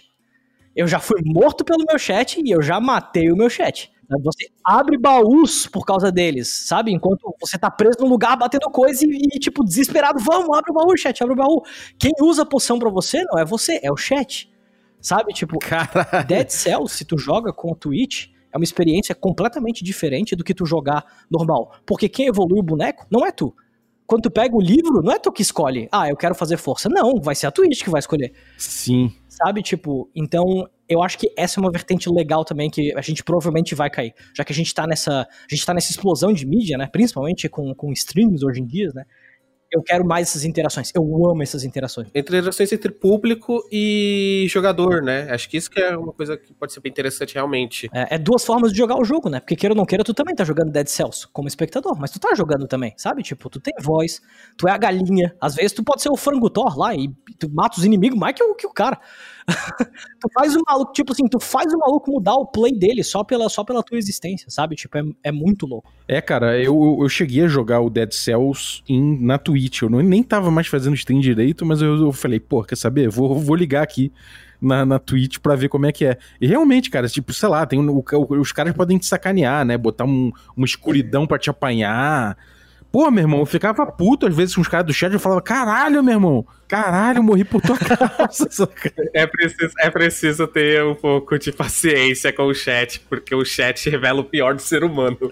Eu já fui morto pelo meu chat e eu já matei o meu chat. Você abre baús por causa deles, sabe? Enquanto você tá preso num lugar batendo coisa e, e tipo, desesperado, vamos, abre o baú, chat, abre o baú. Quem usa a poção pra você não é você, é o chat. Sabe? Tipo, Caralho. Dead Cells, se tu joga com a Twitch, é uma experiência completamente diferente do que tu jogar normal. Porque quem evolui o boneco não é tu quando tu pega o livro, não é tu que escolhe, ah, eu quero fazer força. Não, vai ser a Twitch que vai escolher. Sim. Sabe, tipo, então eu acho que essa é uma vertente legal também que a gente provavelmente vai cair. Já que a gente tá nessa, a gente tá nessa explosão de mídia, né, principalmente com, com streams hoje em dia, né, Eu quero mais essas interações. Eu amo essas interações. Entre relações entre público e jogador, né? Acho que isso que é uma coisa que pode ser bem interessante realmente. É, é duas formas de jogar o jogo, né? Porque queira ou não queira, tu também tá jogando Dead Cells como espectador, mas tu tá jogando também, sabe? Tipo, tu tem voz, tu é a galinha. Às vezes tu pode ser o frango Thor lá e tu mata os inimigos mais que o, que o cara. [LAUGHS] tu faz o maluco, tipo assim, tu faz o maluco mudar o play dele só pela, só pela tua existência, sabe? Tipo, é, é muito louco. É, cara, eu, eu cheguei a jogar o Dead Cells em, na Twitch. Eu não, nem tava mais fazendo stream direito, mas eu, eu falei, pô, quer saber? Vou, vou ligar aqui na, na Twitch pra ver como é que é. E realmente, cara, tipo, sei lá, tem um- o- os caras podem te sacanear, né? Botar um- uma escuridão pra te apanhar. Pô, meu irmão, eu ficava puto às vezes com os caras do chat. Eu falava, caralho, meu irmão, caralho, eu morri por tua [LAUGHS] causa. É preciso, é preciso ter um pouco de paciência com o chat, porque o chat revela o pior do ser humano. [LAUGHS]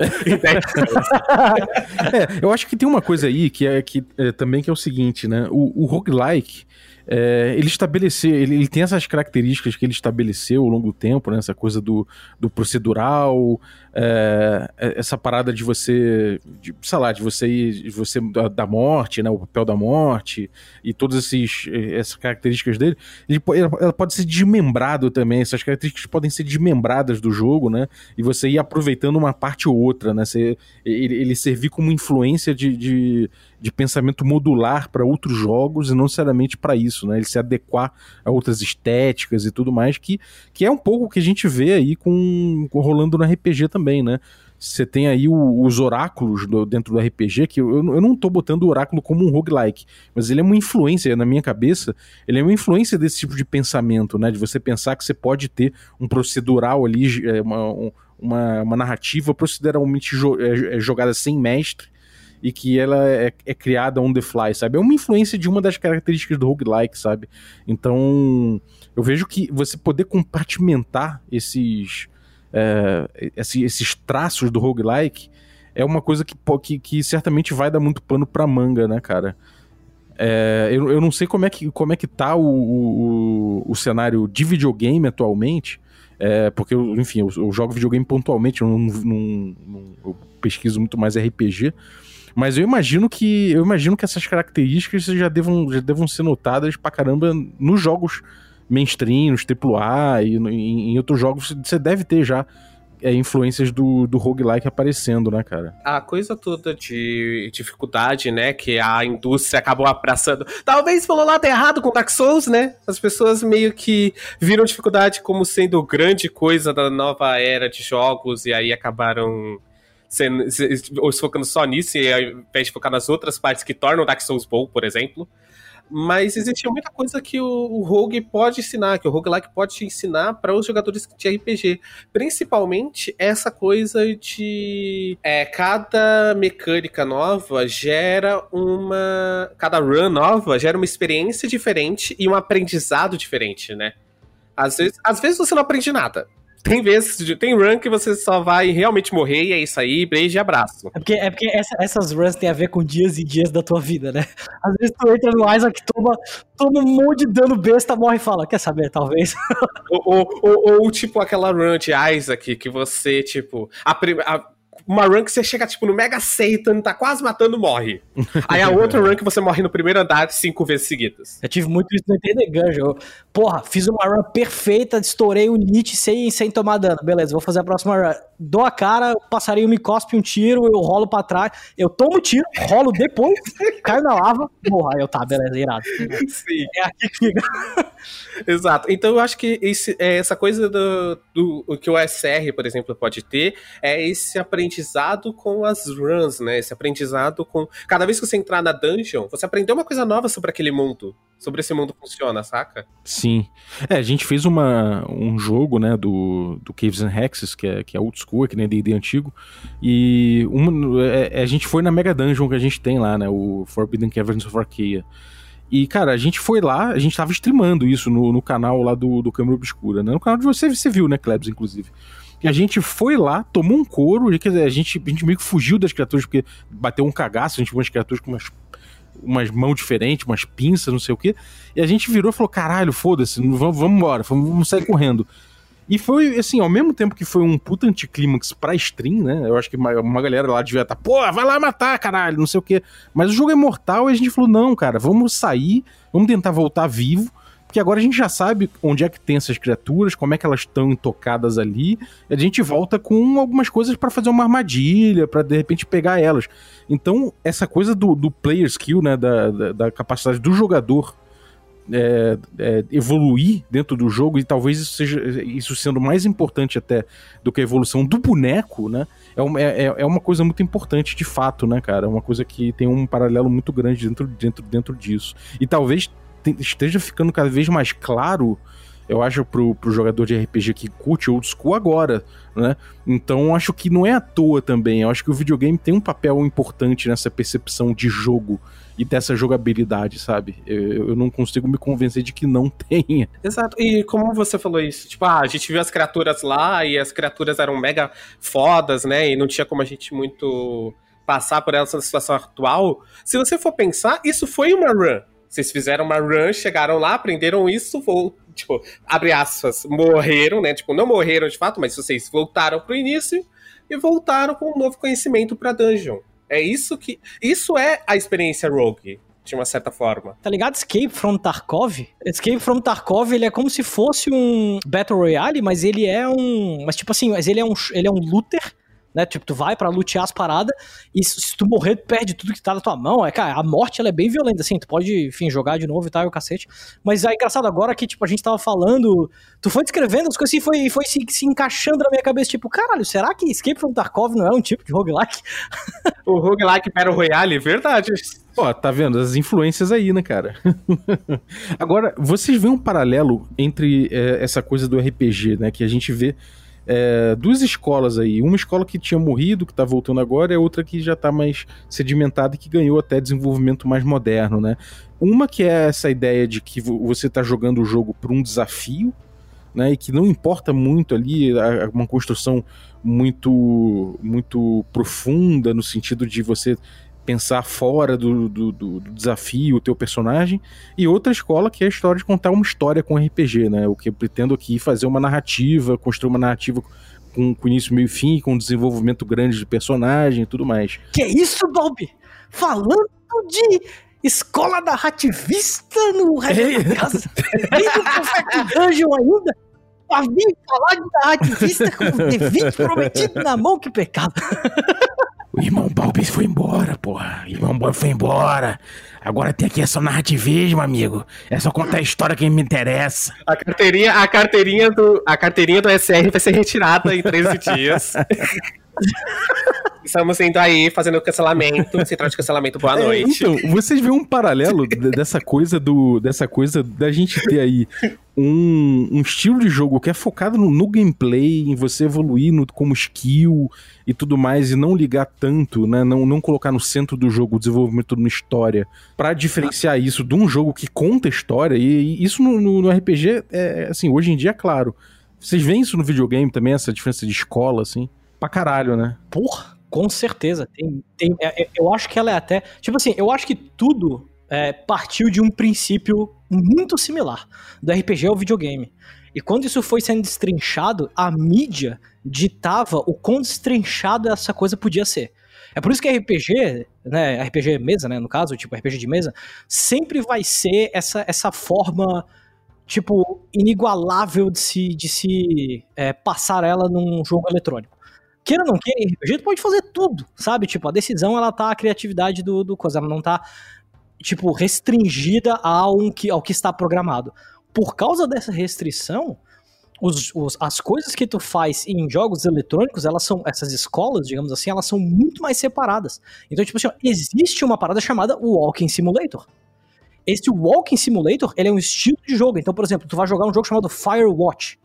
É, eu acho que tem uma coisa aí que é que é, também que é o seguinte, né? O, o roguelike, é, ele estabeleceu, ele, ele tem essas características que ele estabeleceu ao longo do tempo, né? Essa coisa do, do procedural, é, é, essa parada de você, de, sei lá, de você ir, de você da, da morte, né? O papel da morte e todas esses, essas características dele, ele, ela pode ser desmembrado também. Essas características podem ser desmembradas do jogo, né? E você ir aproveitando uma parte ou outra, né? Você, ele, ele servir como influência de, de, de pensamento modular para outros jogos e não necessariamente para isso, né? Ele se adequar a outras estéticas e tudo mais, que, que é um pouco o que a gente vê aí com, com rolando no RPG também, né? Você tem aí o- os oráculos do- dentro do RPG, que eu, eu não tô botando o oráculo como um roguelike, mas ele é uma influência, na minha cabeça, ele é uma influência desse tipo de pensamento, né? De você pensar que você pode ter um procedural ali, é, uma, um- uma, uma narrativa proceduralmente jo- é, é jogada sem mestre e que ela é, é criada on the fly, sabe? É uma influência de uma das características do roguelike, sabe? Então, eu vejo que você poder compartimentar esses, é, esse- esses traços do roguelike é uma coisa que, que, que certamente vai dar muito pano pra manga, né, cara? É, eu, eu não sei como é que, como é que tá o, o, o cenário de videogame atualmente, é, porque, eu, enfim, eu, eu jogo videogame pontualmente, eu, não, não- não- eu pesquiso muito mais RPG, mas eu imagino que eu imagino que essas características já devam, já devam ser notadas pra caramba nos jogos mainstream, nos AAA e em, em outros jogos você deve ter já é, influências do, do roguelike aparecendo, né, cara? A coisa toda de dificuldade, né, que a indústria acabou abraçando. Talvez falou lá tá errado com Dark Souls, né? As pessoas meio que viram dificuldade como sendo grande coisa da nova era de jogos e aí acabaram se, ou se focando só nisso e ao invés de focar nas outras partes que tornam Dark Souls bom, por exemplo. Mas existia muita coisa que o, o Rogue pode ensinar, que o Roguelike pode te ensinar para os jogadores de RPG. Principalmente essa coisa de é, cada mecânica nova gera uma. Cada run nova gera uma experiência diferente e um aprendizado diferente, né? Às vezes, às vezes você não aprende nada. Tem vezes, tem run que você só vai realmente morrer e é isso aí, beijo e abraço. É porque, é porque essa- essas runs têm a ver com dias e dias da tua vida, né? Às vezes tu entra no Isaac, toma, toma um monte de dano besta, morre e fala, quer saber, talvez. [LAUGHS] Ou, ou, ou- ou, tipo aquela run de Isaac que você, tipo. A, a- uma run que você chega, tipo, no Mega Satan, tá quase matando, morre. [LAUGHS] Aí a outra run que você morre no primeiro andar cinco vezes seguidas. Eu tive muito isso no The Gungeon. Eu, Porra, fiz uma run perfeita, estourei o Lich sem, sem tomar dano. Beleza, vou fazer a próxima run. Dou a cara, o passarinho me cospe um tiro, eu rolo pra trás, eu tomo o tiro, rolo depois, [LAUGHS] caio na lava, morra. Aí eu, tá, beleza, irado. Sim. É aqui que fica. [LAUGHS] Exato. Então eu acho que esse- é, essa coisa do, do o que o SR, por exemplo, pode ter é esse aprendizado com as runs, né? Esse aprendizado com. Cada vez que você entrar na dungeon, você aprendeu uma coisa nova sobre aquele mundo. Sobre esse mundo funciona, saca? Sim. É, a gente fez uma, um jogo, né, do, do Caves and Hexes, que é, que é old school, que nem D&D antigo, e uma, é, a gente foi na Mega Dungeon que a gente tem lá, né, o Forbidden Caverns of Arcaea. E, cara, a gente foi lá, a gente tava streamando isso no, no canal lá do, do Câmara Obscura, né, no canal de você, você viu, né, Klebs, inclusive. E a gente foi lá, tomou um couro, quer dizer, a gente, a gente meio que fugiu das criaturas, porque bateu um cagaço, a gente viu umas criaturas com umas umas mãos diferentes, umas pinças, não sei o quê. E a gente virou e falou: caralho, foda-se, vamos, vamos embora, vamos, sair correndo. E foi, assim, ao mesmo tempo que foi um puta anticlímax pra stream, né? Eu acho que uma, uma galera lá devia estar, pô, vai lá matar, caralho, não sei o quê. Mas o jogo é mortal e a gente falou, não, cara, vamos sair, vamos tentar voltar vivo. Porque agora a gente já sabe onde é que tem essas criaturas, como é que elas estão intocadas ali. A gente volta com algumas coisas pra fazer uma armadilha, pra de repente pegar elas. Então, essa coisa do, do player skill, né? Da, da, da capacidade do jogador é, é, evoluir dentro do jogo e talvez isso seja isso sendo mais importante até do que a evolução do boneco, né? É uma, é, é uma coisa muito importante de fato, né, cara? É uma coisa que tem um paralelo muito grande dentro, dentro, dentro disso. E talvez esteja ficando cada vez mais claro, eu acho, pro, pro jogador de RPG que curte old school agora, né? Então acho que não é à toa também. Eu acho que o videogame tem um papel importante nessa percepção de jogo e dessa jogabilidade, sabe? Eu, eu não consigo me convencer de que não [LAUGHS] tenha. Exato. E como você falou isso, tipo, ah, a gente viu as criaturas lá e as criaturas eram mega fodas, né? E não tinha como a gente muito passar por elas na situação atual. Se você for pensar, isso foi uma run. Vocês fizeram uma run, chegaram lá, aprenderam isso, vou, tipo, abre aspas, morreram, né? Tipo, não morreram de fato, mas vocês voltaram pro início e voltaram com um novo conhecimento pra dungeon. É isso que. Isso é a experiência Rogue, de uma certa forma. Tá ligado? Escape from Tarkov? Escape from Tarkov, ele é como se fosse um Battle Royale, mas ele é um... Mas tipo assim, mas ele é um, ele é um looter, né? Tipo, tu vai pra lutear as paradas e se tu morrer, tu perde tudo que tá na tua mão. É, cara, a morte, ela é bem violenta, assim. Tu pode, enfim, jogar de novo e tal, e o cacete. Mas é engraçado agora que, tipo, a gente tava falando... Tu foi descrevendo as coisas assim, foi, foi se, se encaixando na minha cabeça. Tipo, caralho, será que Escape from Tarkov não é um tipo de roguelike? [LAUGHS] O roguelike Battle Royale, verdade. Ó, tá vendo? As influências aí, né, cara? [LAUGHS] Agora, vocês veem um paralelo entre é, essa coisa do RPG, né? Que a gente vê é, duas escolas aí. Uma escola que tinha morrido, que tá voltando agora, e a outra que já tá mais sedimentada e que ganhou até desenvolvimento mais moderno, né? Uma que é essa ideia de que vo- você tá jogando o jogo por um desafio, né? E que não importa muito ali uma construção muito muito profunda no sentido de você pensar fora do, do, do- desafio o teu personagem e outra escola que é a história de contar uma história com RPG, né? O que eu pretendo aqui fazer uma narrativa, construir uma narrativa com, com início, meio e fim, com um desenvolvimento grande de personagem e tudo mais. Que isso, Bob? Falando de escola narrativista no resto da casa. Vem do com Dungeon ainda. Pra vir falar de narrativista com o D20 prometido na mão, que pecado. O irmão Balbis foi embora, porra. O irmão Balbis foi embora. Agora tem aqui essa narrativismo, amigo. É só contar a história que me interessa. A carteirinha, a carteirinha do, a carteirinha do SR vai ser retirada em 13 dias. [LAUGHS] [LAUGHS] Estamos indo aí fazendo cancelamento, central de cancelamento, boa É, noite. então, vocês veem um paralelo dessa coisa do dessa coisa da gente ter aí um, um estilo de jogo que é focado no, no gameplay, em você evoluir no- como skill e tudo mais, e não ligar tanto, né? Não, não colocar no centro do jogo o desenvolvimento de uma história, Pra diferenciar isso de um jogo que conta história, e, e isso no, no- no RPG, é assim, hoje em dia, é claro. Vocês veem isso no videogame também, essa diferença de escola, assim? Pra caralho, né? Porra, com certeza. Tem, tem, é- é- eu acho que ela é até. Tipo assim, eu acho que tudo é, partiu de um princípio muito similar do RPG ao videogame. E quando isso foi sendo destrinchado, a mídia ditava o quão destrinchado essa coisa podia ser. É por isso que RPG, né, RPG mesa, né, no caso, tipo RPG de mesa, sempre vai ser essa, essa forma, tipo, inigualável de se, de se é, passar ela num jogo eletrônico. Queira ou não queira, RPG tu pode fazer tudo, sabe? Tipo, a decisão, ela tá a criatividade do, do coisa, ela não tá, tipo, restringida ao que, ao que está programado. Por causa dessa restrição, os, os- as coisas que tu faz em jogos eletrônicos, elas são, essas escolas, digamos assim, elas são muito mais separadas. Então, tipo assim, ó, existe uma parada chamada Walking Simulator. Esse Walking Simulator, ele é um estilo de jogo. Então, por exemplo, tu vai jogar um jogo chamado Firewatch.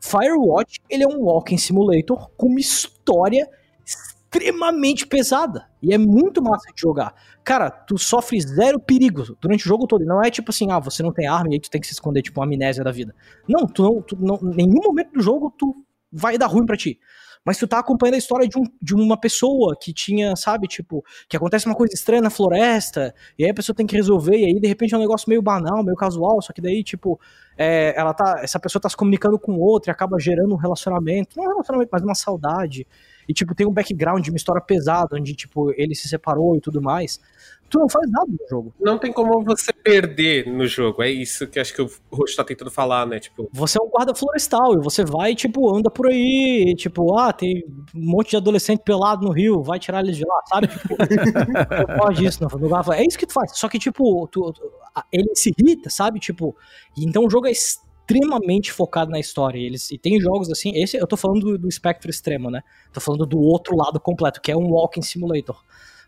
Firewatch, ele é um Walking Simulator com uma história extremamente pesada. E é muito massa de jogar. Cara, tu sofre zero perigo durante o jogo todo. Não é tipo assim, ah, você não tem arma e aí tu tem que se esconder, tipo uma amnésia da vida. Não, tu não, tu não, nenhum momento do jogo tu vai dar ruim pra ti. Mas tu tá acompanhando a história de, um, de uma pessoa que tinha, sabe, tipo, que acontece uma coisa estranha na floresta, e aí a pessoa tem que resolver, e aí de repente é um negócio meio banal, meio casual, só que daí, tipo, é, ela tá, essa pessoa tá se comunicando com outra e acaba gerando um relacionamento, não um relacionamento, mas uma saudade. E, tipo, tem um background de uma história pesada, onde, tipo, ele se separou e tudo mais. Tu não faz nada no jogo. Não tem como você perder no jogo. É isso que acho que o Roxo tá tentando falar, né? Tipo, Você é um guarda florestal e você vai, tipo, anda por aí, e, tipo, ah, tem um monte de adolescente pelado no rio, vai tirar eles de lá, sabe? Tipo, [LAUGHS] não pode isso, não. no É isso que tu faz. Só que, tipo, tu- ele se irrita, sabe? Tipo, então o jogo é extremamente focado na história. E Eles, e tem jogos assim, esse eu tô falando do, do espectro extremo, né? Tô falando do outro lado completo, que é um walking simulator.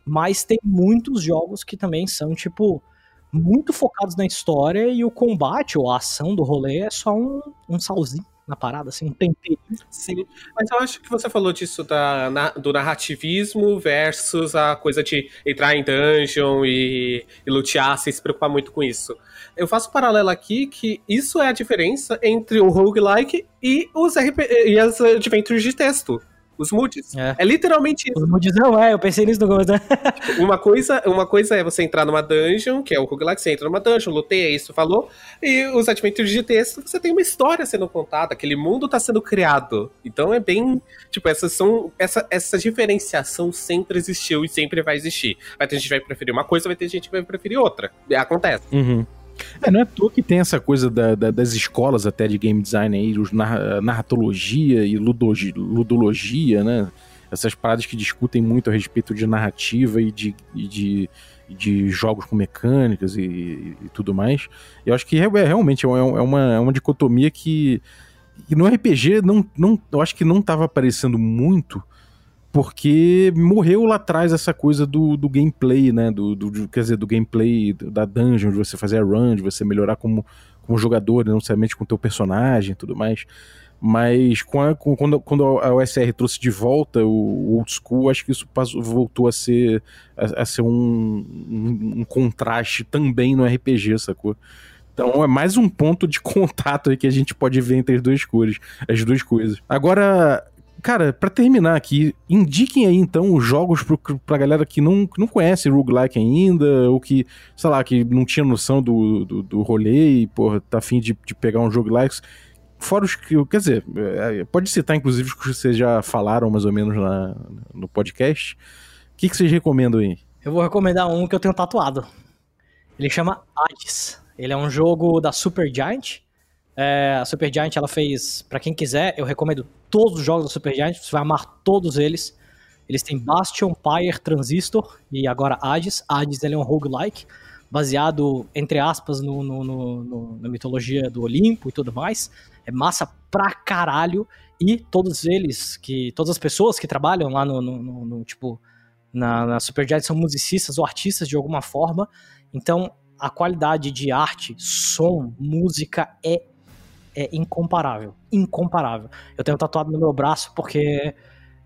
Mas tem muitos jogos que também são, tipo, muito focados na história e o combate ou a ação do rolê é só um, um salzinho na parada, assim, um tempero. Sim, mas eu acho que você falou disso da, na- do narrativismo versus a coisa de entrar em dungeon e, e lutear sem se preocupar muito com isso. Eu faço um paralelo aqui que isso é a diferença entre o roguelike e os RP, e as adventures de texto. Os moods. É. É literalmente isso. Os moods não, é, eu pensei nisso no começo, né? [LAUGHS] Uma coisa, uma coisa é você entrar numa dungeon, que é o roguelike, você entra numa dungeon, luteia, isso falou, e os adventures de texto, você tem uma história sendo contada, aquele mundo tá sendo criado. Então é bem, tipo, essas são, essa, essa diferenciação sempre existiu e sempre vai existir. Vai ter gente que vai preferir uma coisa, vai ter gente que vai preferir outra. Acontece. Uhum. É, não é à toa que tem essa coisa da- da- das escolas até de game design aí, os narra- narratologia e ludogi- ludologia, né? Essas paradas que discutem muito a respeito de narrativa e de, e de, de jogos com mecânicas e, e tudo mais. Eu acho que é, é realmente é uma, é uma, é uma dicotomia que, que no RPG não, não, eu acho que não estava aparecendo muito porque morreu lá atrás essa coisa do, do gameplay, né? Do, do- quer dizer, do gameplay da dungeon, de você fazer a run, de você melhorar como, como jogador, não necessariamente com o teu personagem e tudo mais. Mas com a- com- quando, quando a OSR trouxe de volta o, o old school, acho que isso passou- voltou a ser, a, a ser um, um, um contraste também no RPG, sacou? Então é mais um ponto de [LAUGHS] contato aí que a gente pode ver entre as duas cores, as duas coisas. Agora, cara, pra terminar aqui, indiquem aí então os jogos pro, pra galera que não, não conhece roguelike ainda, ou que, sei lá, que não tinha noção do, do, do rolê e, porra, tá afim de, de pegar um roguelikes. Fora os que, quer dizer, é, pode citar inclusive os que vocês já falaram mais ou menos lá no podcast. O que, que vocês recomendam aí? Eu vou recomendar um que eu tenho tatuado. Ele chama Hades. Ele é um jogo da Supergiant. É, a Supergiant, ela fez, pra quem quiser, eu recomendo todos os jogos da Supergiant, você vai amar todos eles. Eles têm Bastion, Pyre, Transistor e agora Hades. Hades ele é um roguelike, baseado, entre aspas, no, no- no- na mitologia do Olimpo e tudo mais. É massa pra caralho. E todos eles, que todas as pessoas que trabalham lá no- no, tipo, na, na Supergiant são musicistas ou artistas de alguma forma. Então, a qualidade de arte, som, música é, é incomparável. Incomparável. Eu tenho tatuado no meu braço porque,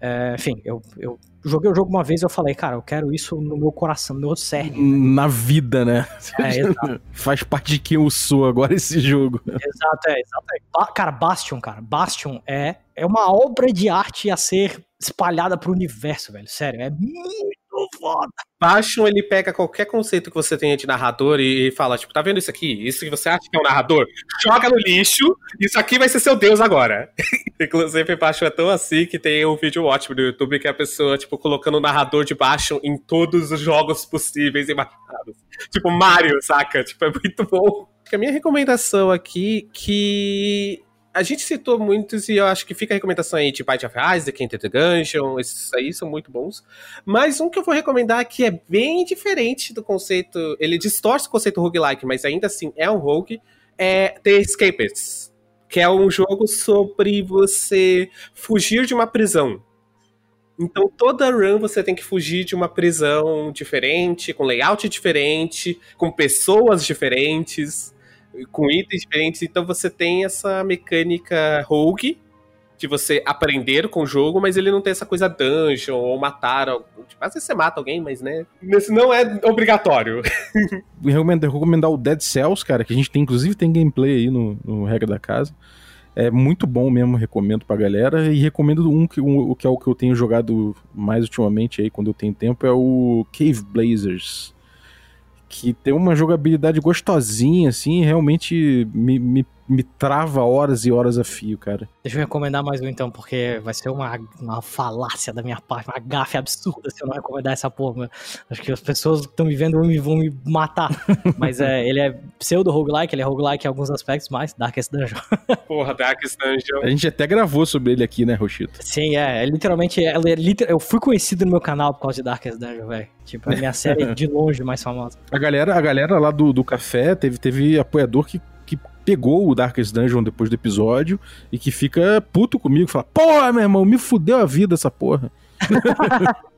é, enfim, eu, eu joguei o jogo uma vez e eu falei, cara, eu quero isso no meu coração, no meu cerne. Na vida, né? É, [LAUGHS] exato, Faz parte de quem eu sou agora esse jogo. exato, é, exato. Ba- Cara, Bastion, cara, Bastion é, é uma obra de arte a ser espalhada pro universo, velho. Sério, é muito foda. Bastion, ele pega qualquer conceito que você tenha de narrador e, e fala, tipo, tá vendo isso aqui? Isso que você acha que é um narrador? Joga no lixo, isso aqui vai ser seu Deus agora. [LAUGHS] Inclusive, Bastion é tão assim que tem um vídeo ótimo no YouTube que é a pessoa, tipo, colocando o narrador de Bastion em todos os jogos possíveis e imaginados. Tipo, Mario, saca? Tipo, é muito bom. A minha recomendação aqui, que a gente citou muitos e eu acho que fica a recomendação aí de Bite of Isaac, Enter the Gungeon, esses aí são muito bons. Mas um que eu vou recomendar que é bem diferente do conceito, ele distorce o conceito roguelike, mas ainda assim é um rogue, é The Escapists, que é um jogo sobre você fugir de uma prisão. Então toda run você tem que fugir de uma prisão diferente, com layout diferente, com pessoas diferentes, com itens diferentes. Então você tem essa mecânica rogue de você aprender com o jogo, mas ele não tem essa coisa dungeon ou matar. Tipo, às vezes você mata alguém, mas né. Isso não é obrigatório. [LAUGHS] Eu recomendo, recomendar o Dead Cells, cara, que a gente tem, inclusive tem gameplay aí no, no Regra da Casa. É muito bom mesmo, recomendo pra galera. E recomendo um que, um, que é o que eu tenho jogado mais ultimamente aí, quando eu tenho tempo, é o Cave Blazers. Que tem uma jogabilidade gostosinha, assim, realmente me, me, me trava horas e horas a fio, cara. Deixa eu recomendar mais um então, porque vai ser uma, uma falácia da minha parte, uma gafe absurda se eu não recomendar essa porra. Acho que as pessoas que estão me vendo vão me, vão me matar. [LAUGHS] Mas é, ele é pseudo roguelike, ele é roguelike em alguns aspectos, mas Darkest Dungeon. [LAUGHS] Porra, Darkest Dungeon. A gente até gravou sobre ele aqui, né, Rochito? Sim, é, é literalmente, é, é liter- eu fui conhecido no meu canal por causa de Darkest Dungeon, velho. Tipo, é a minha [LAUGHS] série de longe mais famosa. A galera, a galera lá do, do café teve, teve apoiador que pegou o Darkest Dungeon depois do episódio e que fica puto comigo, fala, porra, meu irmão, me fudeu a vida essa porra. [LAUGHS]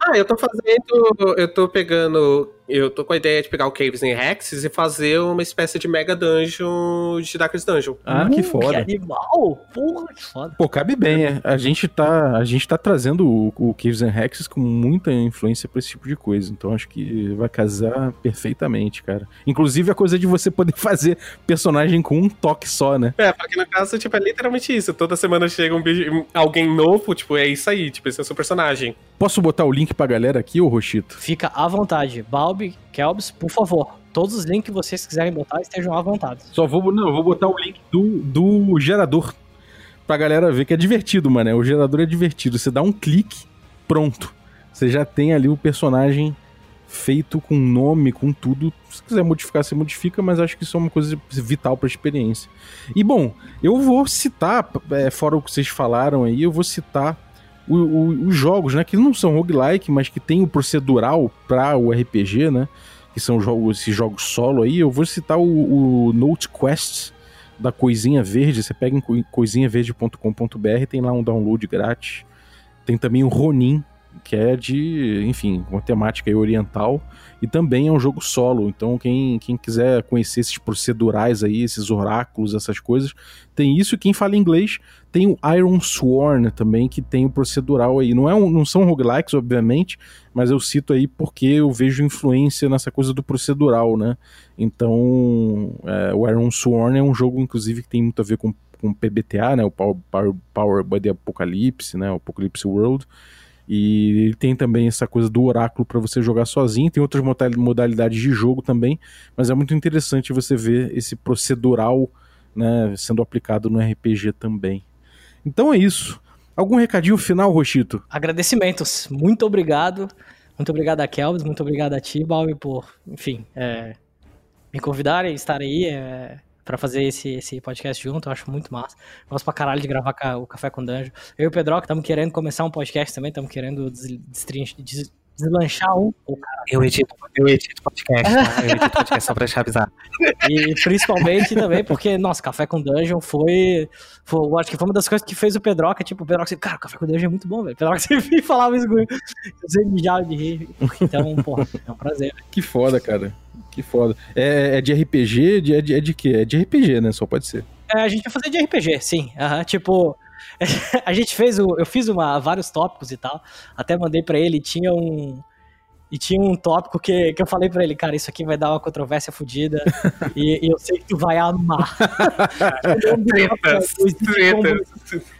Ah, eu tô fazendo. Eu tô pegando. Eu tô com a ideia de pegar o Caves and Hexes e fazer uma espécie de Mega Dungeon de Darkest Dungeon. Ah, que Uh, foda. Que animal! Porra, que foda. Pô, cabe bem, é. A gente tá, a gente tá trazendo o, o Caves and Hexes com muita influência pra esse tipo de coisa. Então acho que vai casar perfeitamente, cara. Inclusive a coisa de você poder [LAUGHS] fazer personagem com um toque só, né? É, porque no caso, tipo, é literalmente isso. Toda semana chega um bicho- alguém novo, tipo, é isso aí, tipo, esse é o seu personagem. Posso botar o link pra galera aqui, ô Rochito? Fica à vontade. Balbi, Kelbs, por favor. Todos os links que vocês quiserem botar estejam à vontade. Só vou, não, vou botar o link do, do gerador pra galera ver que é divertido, mano. O gerador é divertido. Você dá um clique, pronto. Você já tem ali o personagem feito com nome, com tudo. Se quiser modificar, você modifica, mas acho que isso é uma coisa vital pra experiência. E bom, eu vou citar, é, fora o que vocês falaram aí, eu vou citar o- o- os jogos, né, que não são roguelike, mas que tem o procedural para o RPG, né, que são jogos, esses jogos solo aí. Eu vou citar o, o Note Quest da Coisinha Verde. Você pega em coi- coisinhaverde.com.br, tem lá um download grátis. Tem também o Ronin, que é de, enfim, uma temática oriental. E também é um jogo solo. Então, quem, quem quiser conhecer esses procedurais aí, esses oráculos, essas coisas, tem isso. E quem fala inglês tem o Iron Sworn também, que tem o procedural aí. Não, é um, não são roguelikes, obviamente, mas eu cito aí porque eu vejo influência nessa coisa do procedural, né? Então, é, o Iron Sworn é um jogo, inclusive, que tem muito a ver com, com PBTA, né? O Power, Power, Power by the Apocalypse, né? O Apocalypse World. E ele tem também essa coisa do oráculo para você jogar sozinho. Tem outras modal- modalidades de jogo também, mas é muito interessante você ver esse procedural né, sendo aplicado no RPG também. Então é isso. Algum recadinho final, Rochito? Agradecimentos. Muito obrigado. Muito obrigado a Kelbs, muito obrigado a ti, Balbi, por, enfim, é, me convidarem, estar aí é, para fazer esse, esse podcast junto. Eu acho muito massa. Gosto pra caralho de gravar o Café com Danjo. Eu e o Pedro estamos querendo começar um podcast também, estamos querendo des- destrin- des- deslanchar um. Eu edito, eu edito podcast, tá? Eu edito podcast só pra deixar avisar. E principalmente também porque, nossa, Café com Dungeon foi, foi. Eu acho que foi uma das coisas que fez o Pedroca, tipo, o Pedroca, cara, o Café com Dungeon é muito bom, velho. O Pedroca [LAUGHS] sempre falava isso comigo. Eu sempre mijava de rir. Então, porra, é um prazer. Que foda, cara. Que foda. É, é de RPG? De, é, de, é de quê? É de RPG, né? Só pode ser. É, a gente vai fazer de RPG, sim. Aham, tipo, [LAUGHS] a gente fez o. Eu fiz uma, vários tópicos e tal. Até mandei pra ele, tinha um. E tinha um tópico que, que eu falei pra ele, cara, isso aqui vai dar uma controvérsia fodida. e, e eu sei que tu vai amar. Nome do tópico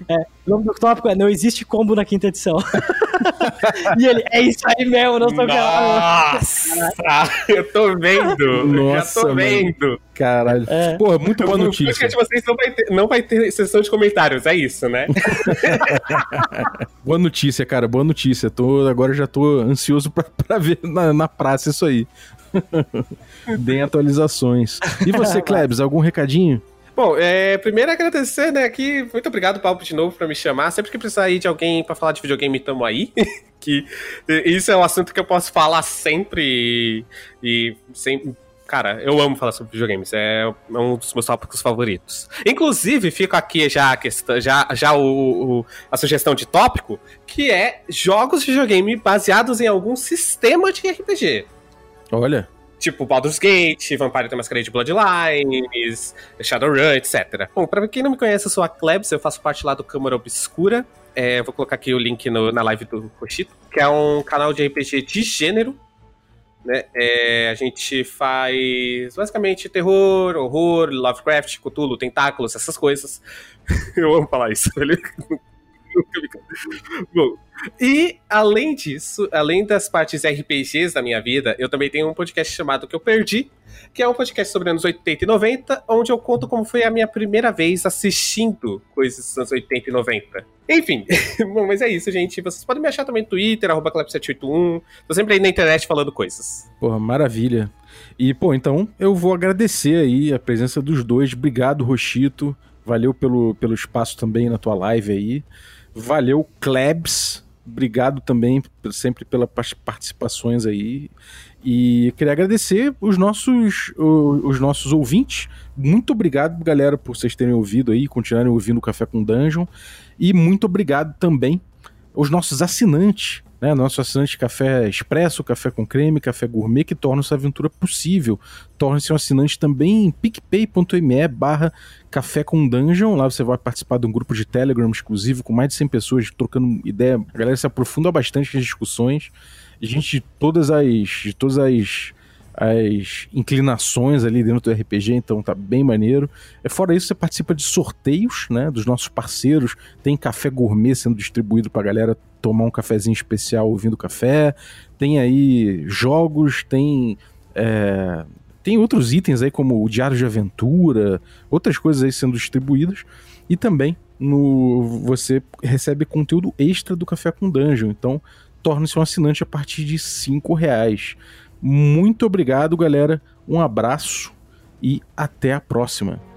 é, Tretas, "Não existe combo tretas. O nome do tópico é Não existe combo na quinta edição. [LAUGHS] e ele, é isso aí mesmo, não sou caralho. Nossa! Eu tô vendo! Nossa, já tô mano. vendo! Caralho. É. Porra, muito boa No notícia. podcast de vocês não vai, ter, não vai ter sessão de comentários, é isso, né? [LAUGHS] Boa notícia, cara. Boa notícia. Tô, agora já tô ansioso pra, pra ver na, na praça isso aí. [LAUGHS] Deem atualizações. E você, Klebs, algum recadinho? Bom, é, primeiro agradecer, né, aqui, muito obrigado, Paulo, de novo, pra me chamar. Sempre que precisar aí de alguém pra falar de videogame, tamo aí. [LAUGHS] que isso é um assunto que eu posso falar sempre e, e sempre... Cara, eu amo falar sobre videogames, é um dos meus tópicos favoritos. Inclusive, fica aqui já a questão, já, já o, o- a sugestão de tópico, que é jogos de videogame baseados em algum sistema de RPG. Olha. Tipo Baldur's Gate, Vampire the Masquerade Bloodlines, Shadowrun, etc. Bom, pra quem não me conhece, eu sou a Klebs, eu faço parte lá do Câmara Obscura. É, vou colocar aqui o link no- na live do Rochito, que é um canal de RPG de gênero. né? É, a gente faz basicamente terror, horror, Lovecraft, Cthulhu, tentáculos, essas coisas. [LAUGHS] Eu amo falar isso. [LAUGHS] Ele... [LAUGHS] Bom, e além disso, além das partes RPGs da minha vida, eu também tenho um podcast chamado Que Eu Perdi, que é um podcast sobre anos 80 e 90, onde eu conto como foi a minha primeira vez assistindo coisas dos anos 80 e 90. Enfim, [LAUGHS] bom, mas é isso, gente. Vocês podem me achar também no Twitter, arroba Clap781. Tô sempre aí na internet falando coisas. Porra, maravilha. E, pô, então eu vou agradecer aí a presença dos dois. Obrigado, Rochito. Valeu pelo, pelo espaço também na tua live aí. Valeu, Klebs. Obrigado também sempre pelas participações aí. E queria agradecer os nossos, os nossos ouvintes. Muito obrigado, galera, por vocês terem ouvido aí, continuarem ouvindo o Café com Dungeon. E muito obrigado também aos nossos assinantes né? Nosso assinante Café Expresso, Café com Creme, Café Gourmet, que torna essa aventura possível. Torne-se um assinante também em picpay.me barra Café com Dungeon. Lá você vai participar de um grupo de Telegram exclusivo com mais de 100 pessoas trocando ideia. A galera se aprofunda bastante nas discussões. A gente de todas as, de todas as as inclinações ali dentro do RPG, então tá bem maneiro. É fora isso, você participa de sorteios, né, dos nossos parceiros. Tem café gourmet sendo distribuído pra galera tomar um cafezinho especial ouvindo café. Tem aí jogos, tem é, tem outros itens aí como o diário de aventura, outras coisas aí sendo distribuídas e também no você recebe conteúdo extra do Café com Dungeon. Então torne-se um assinante a partir de cinco reais. Muito obrigado, galera. Um abraço e até a próxima.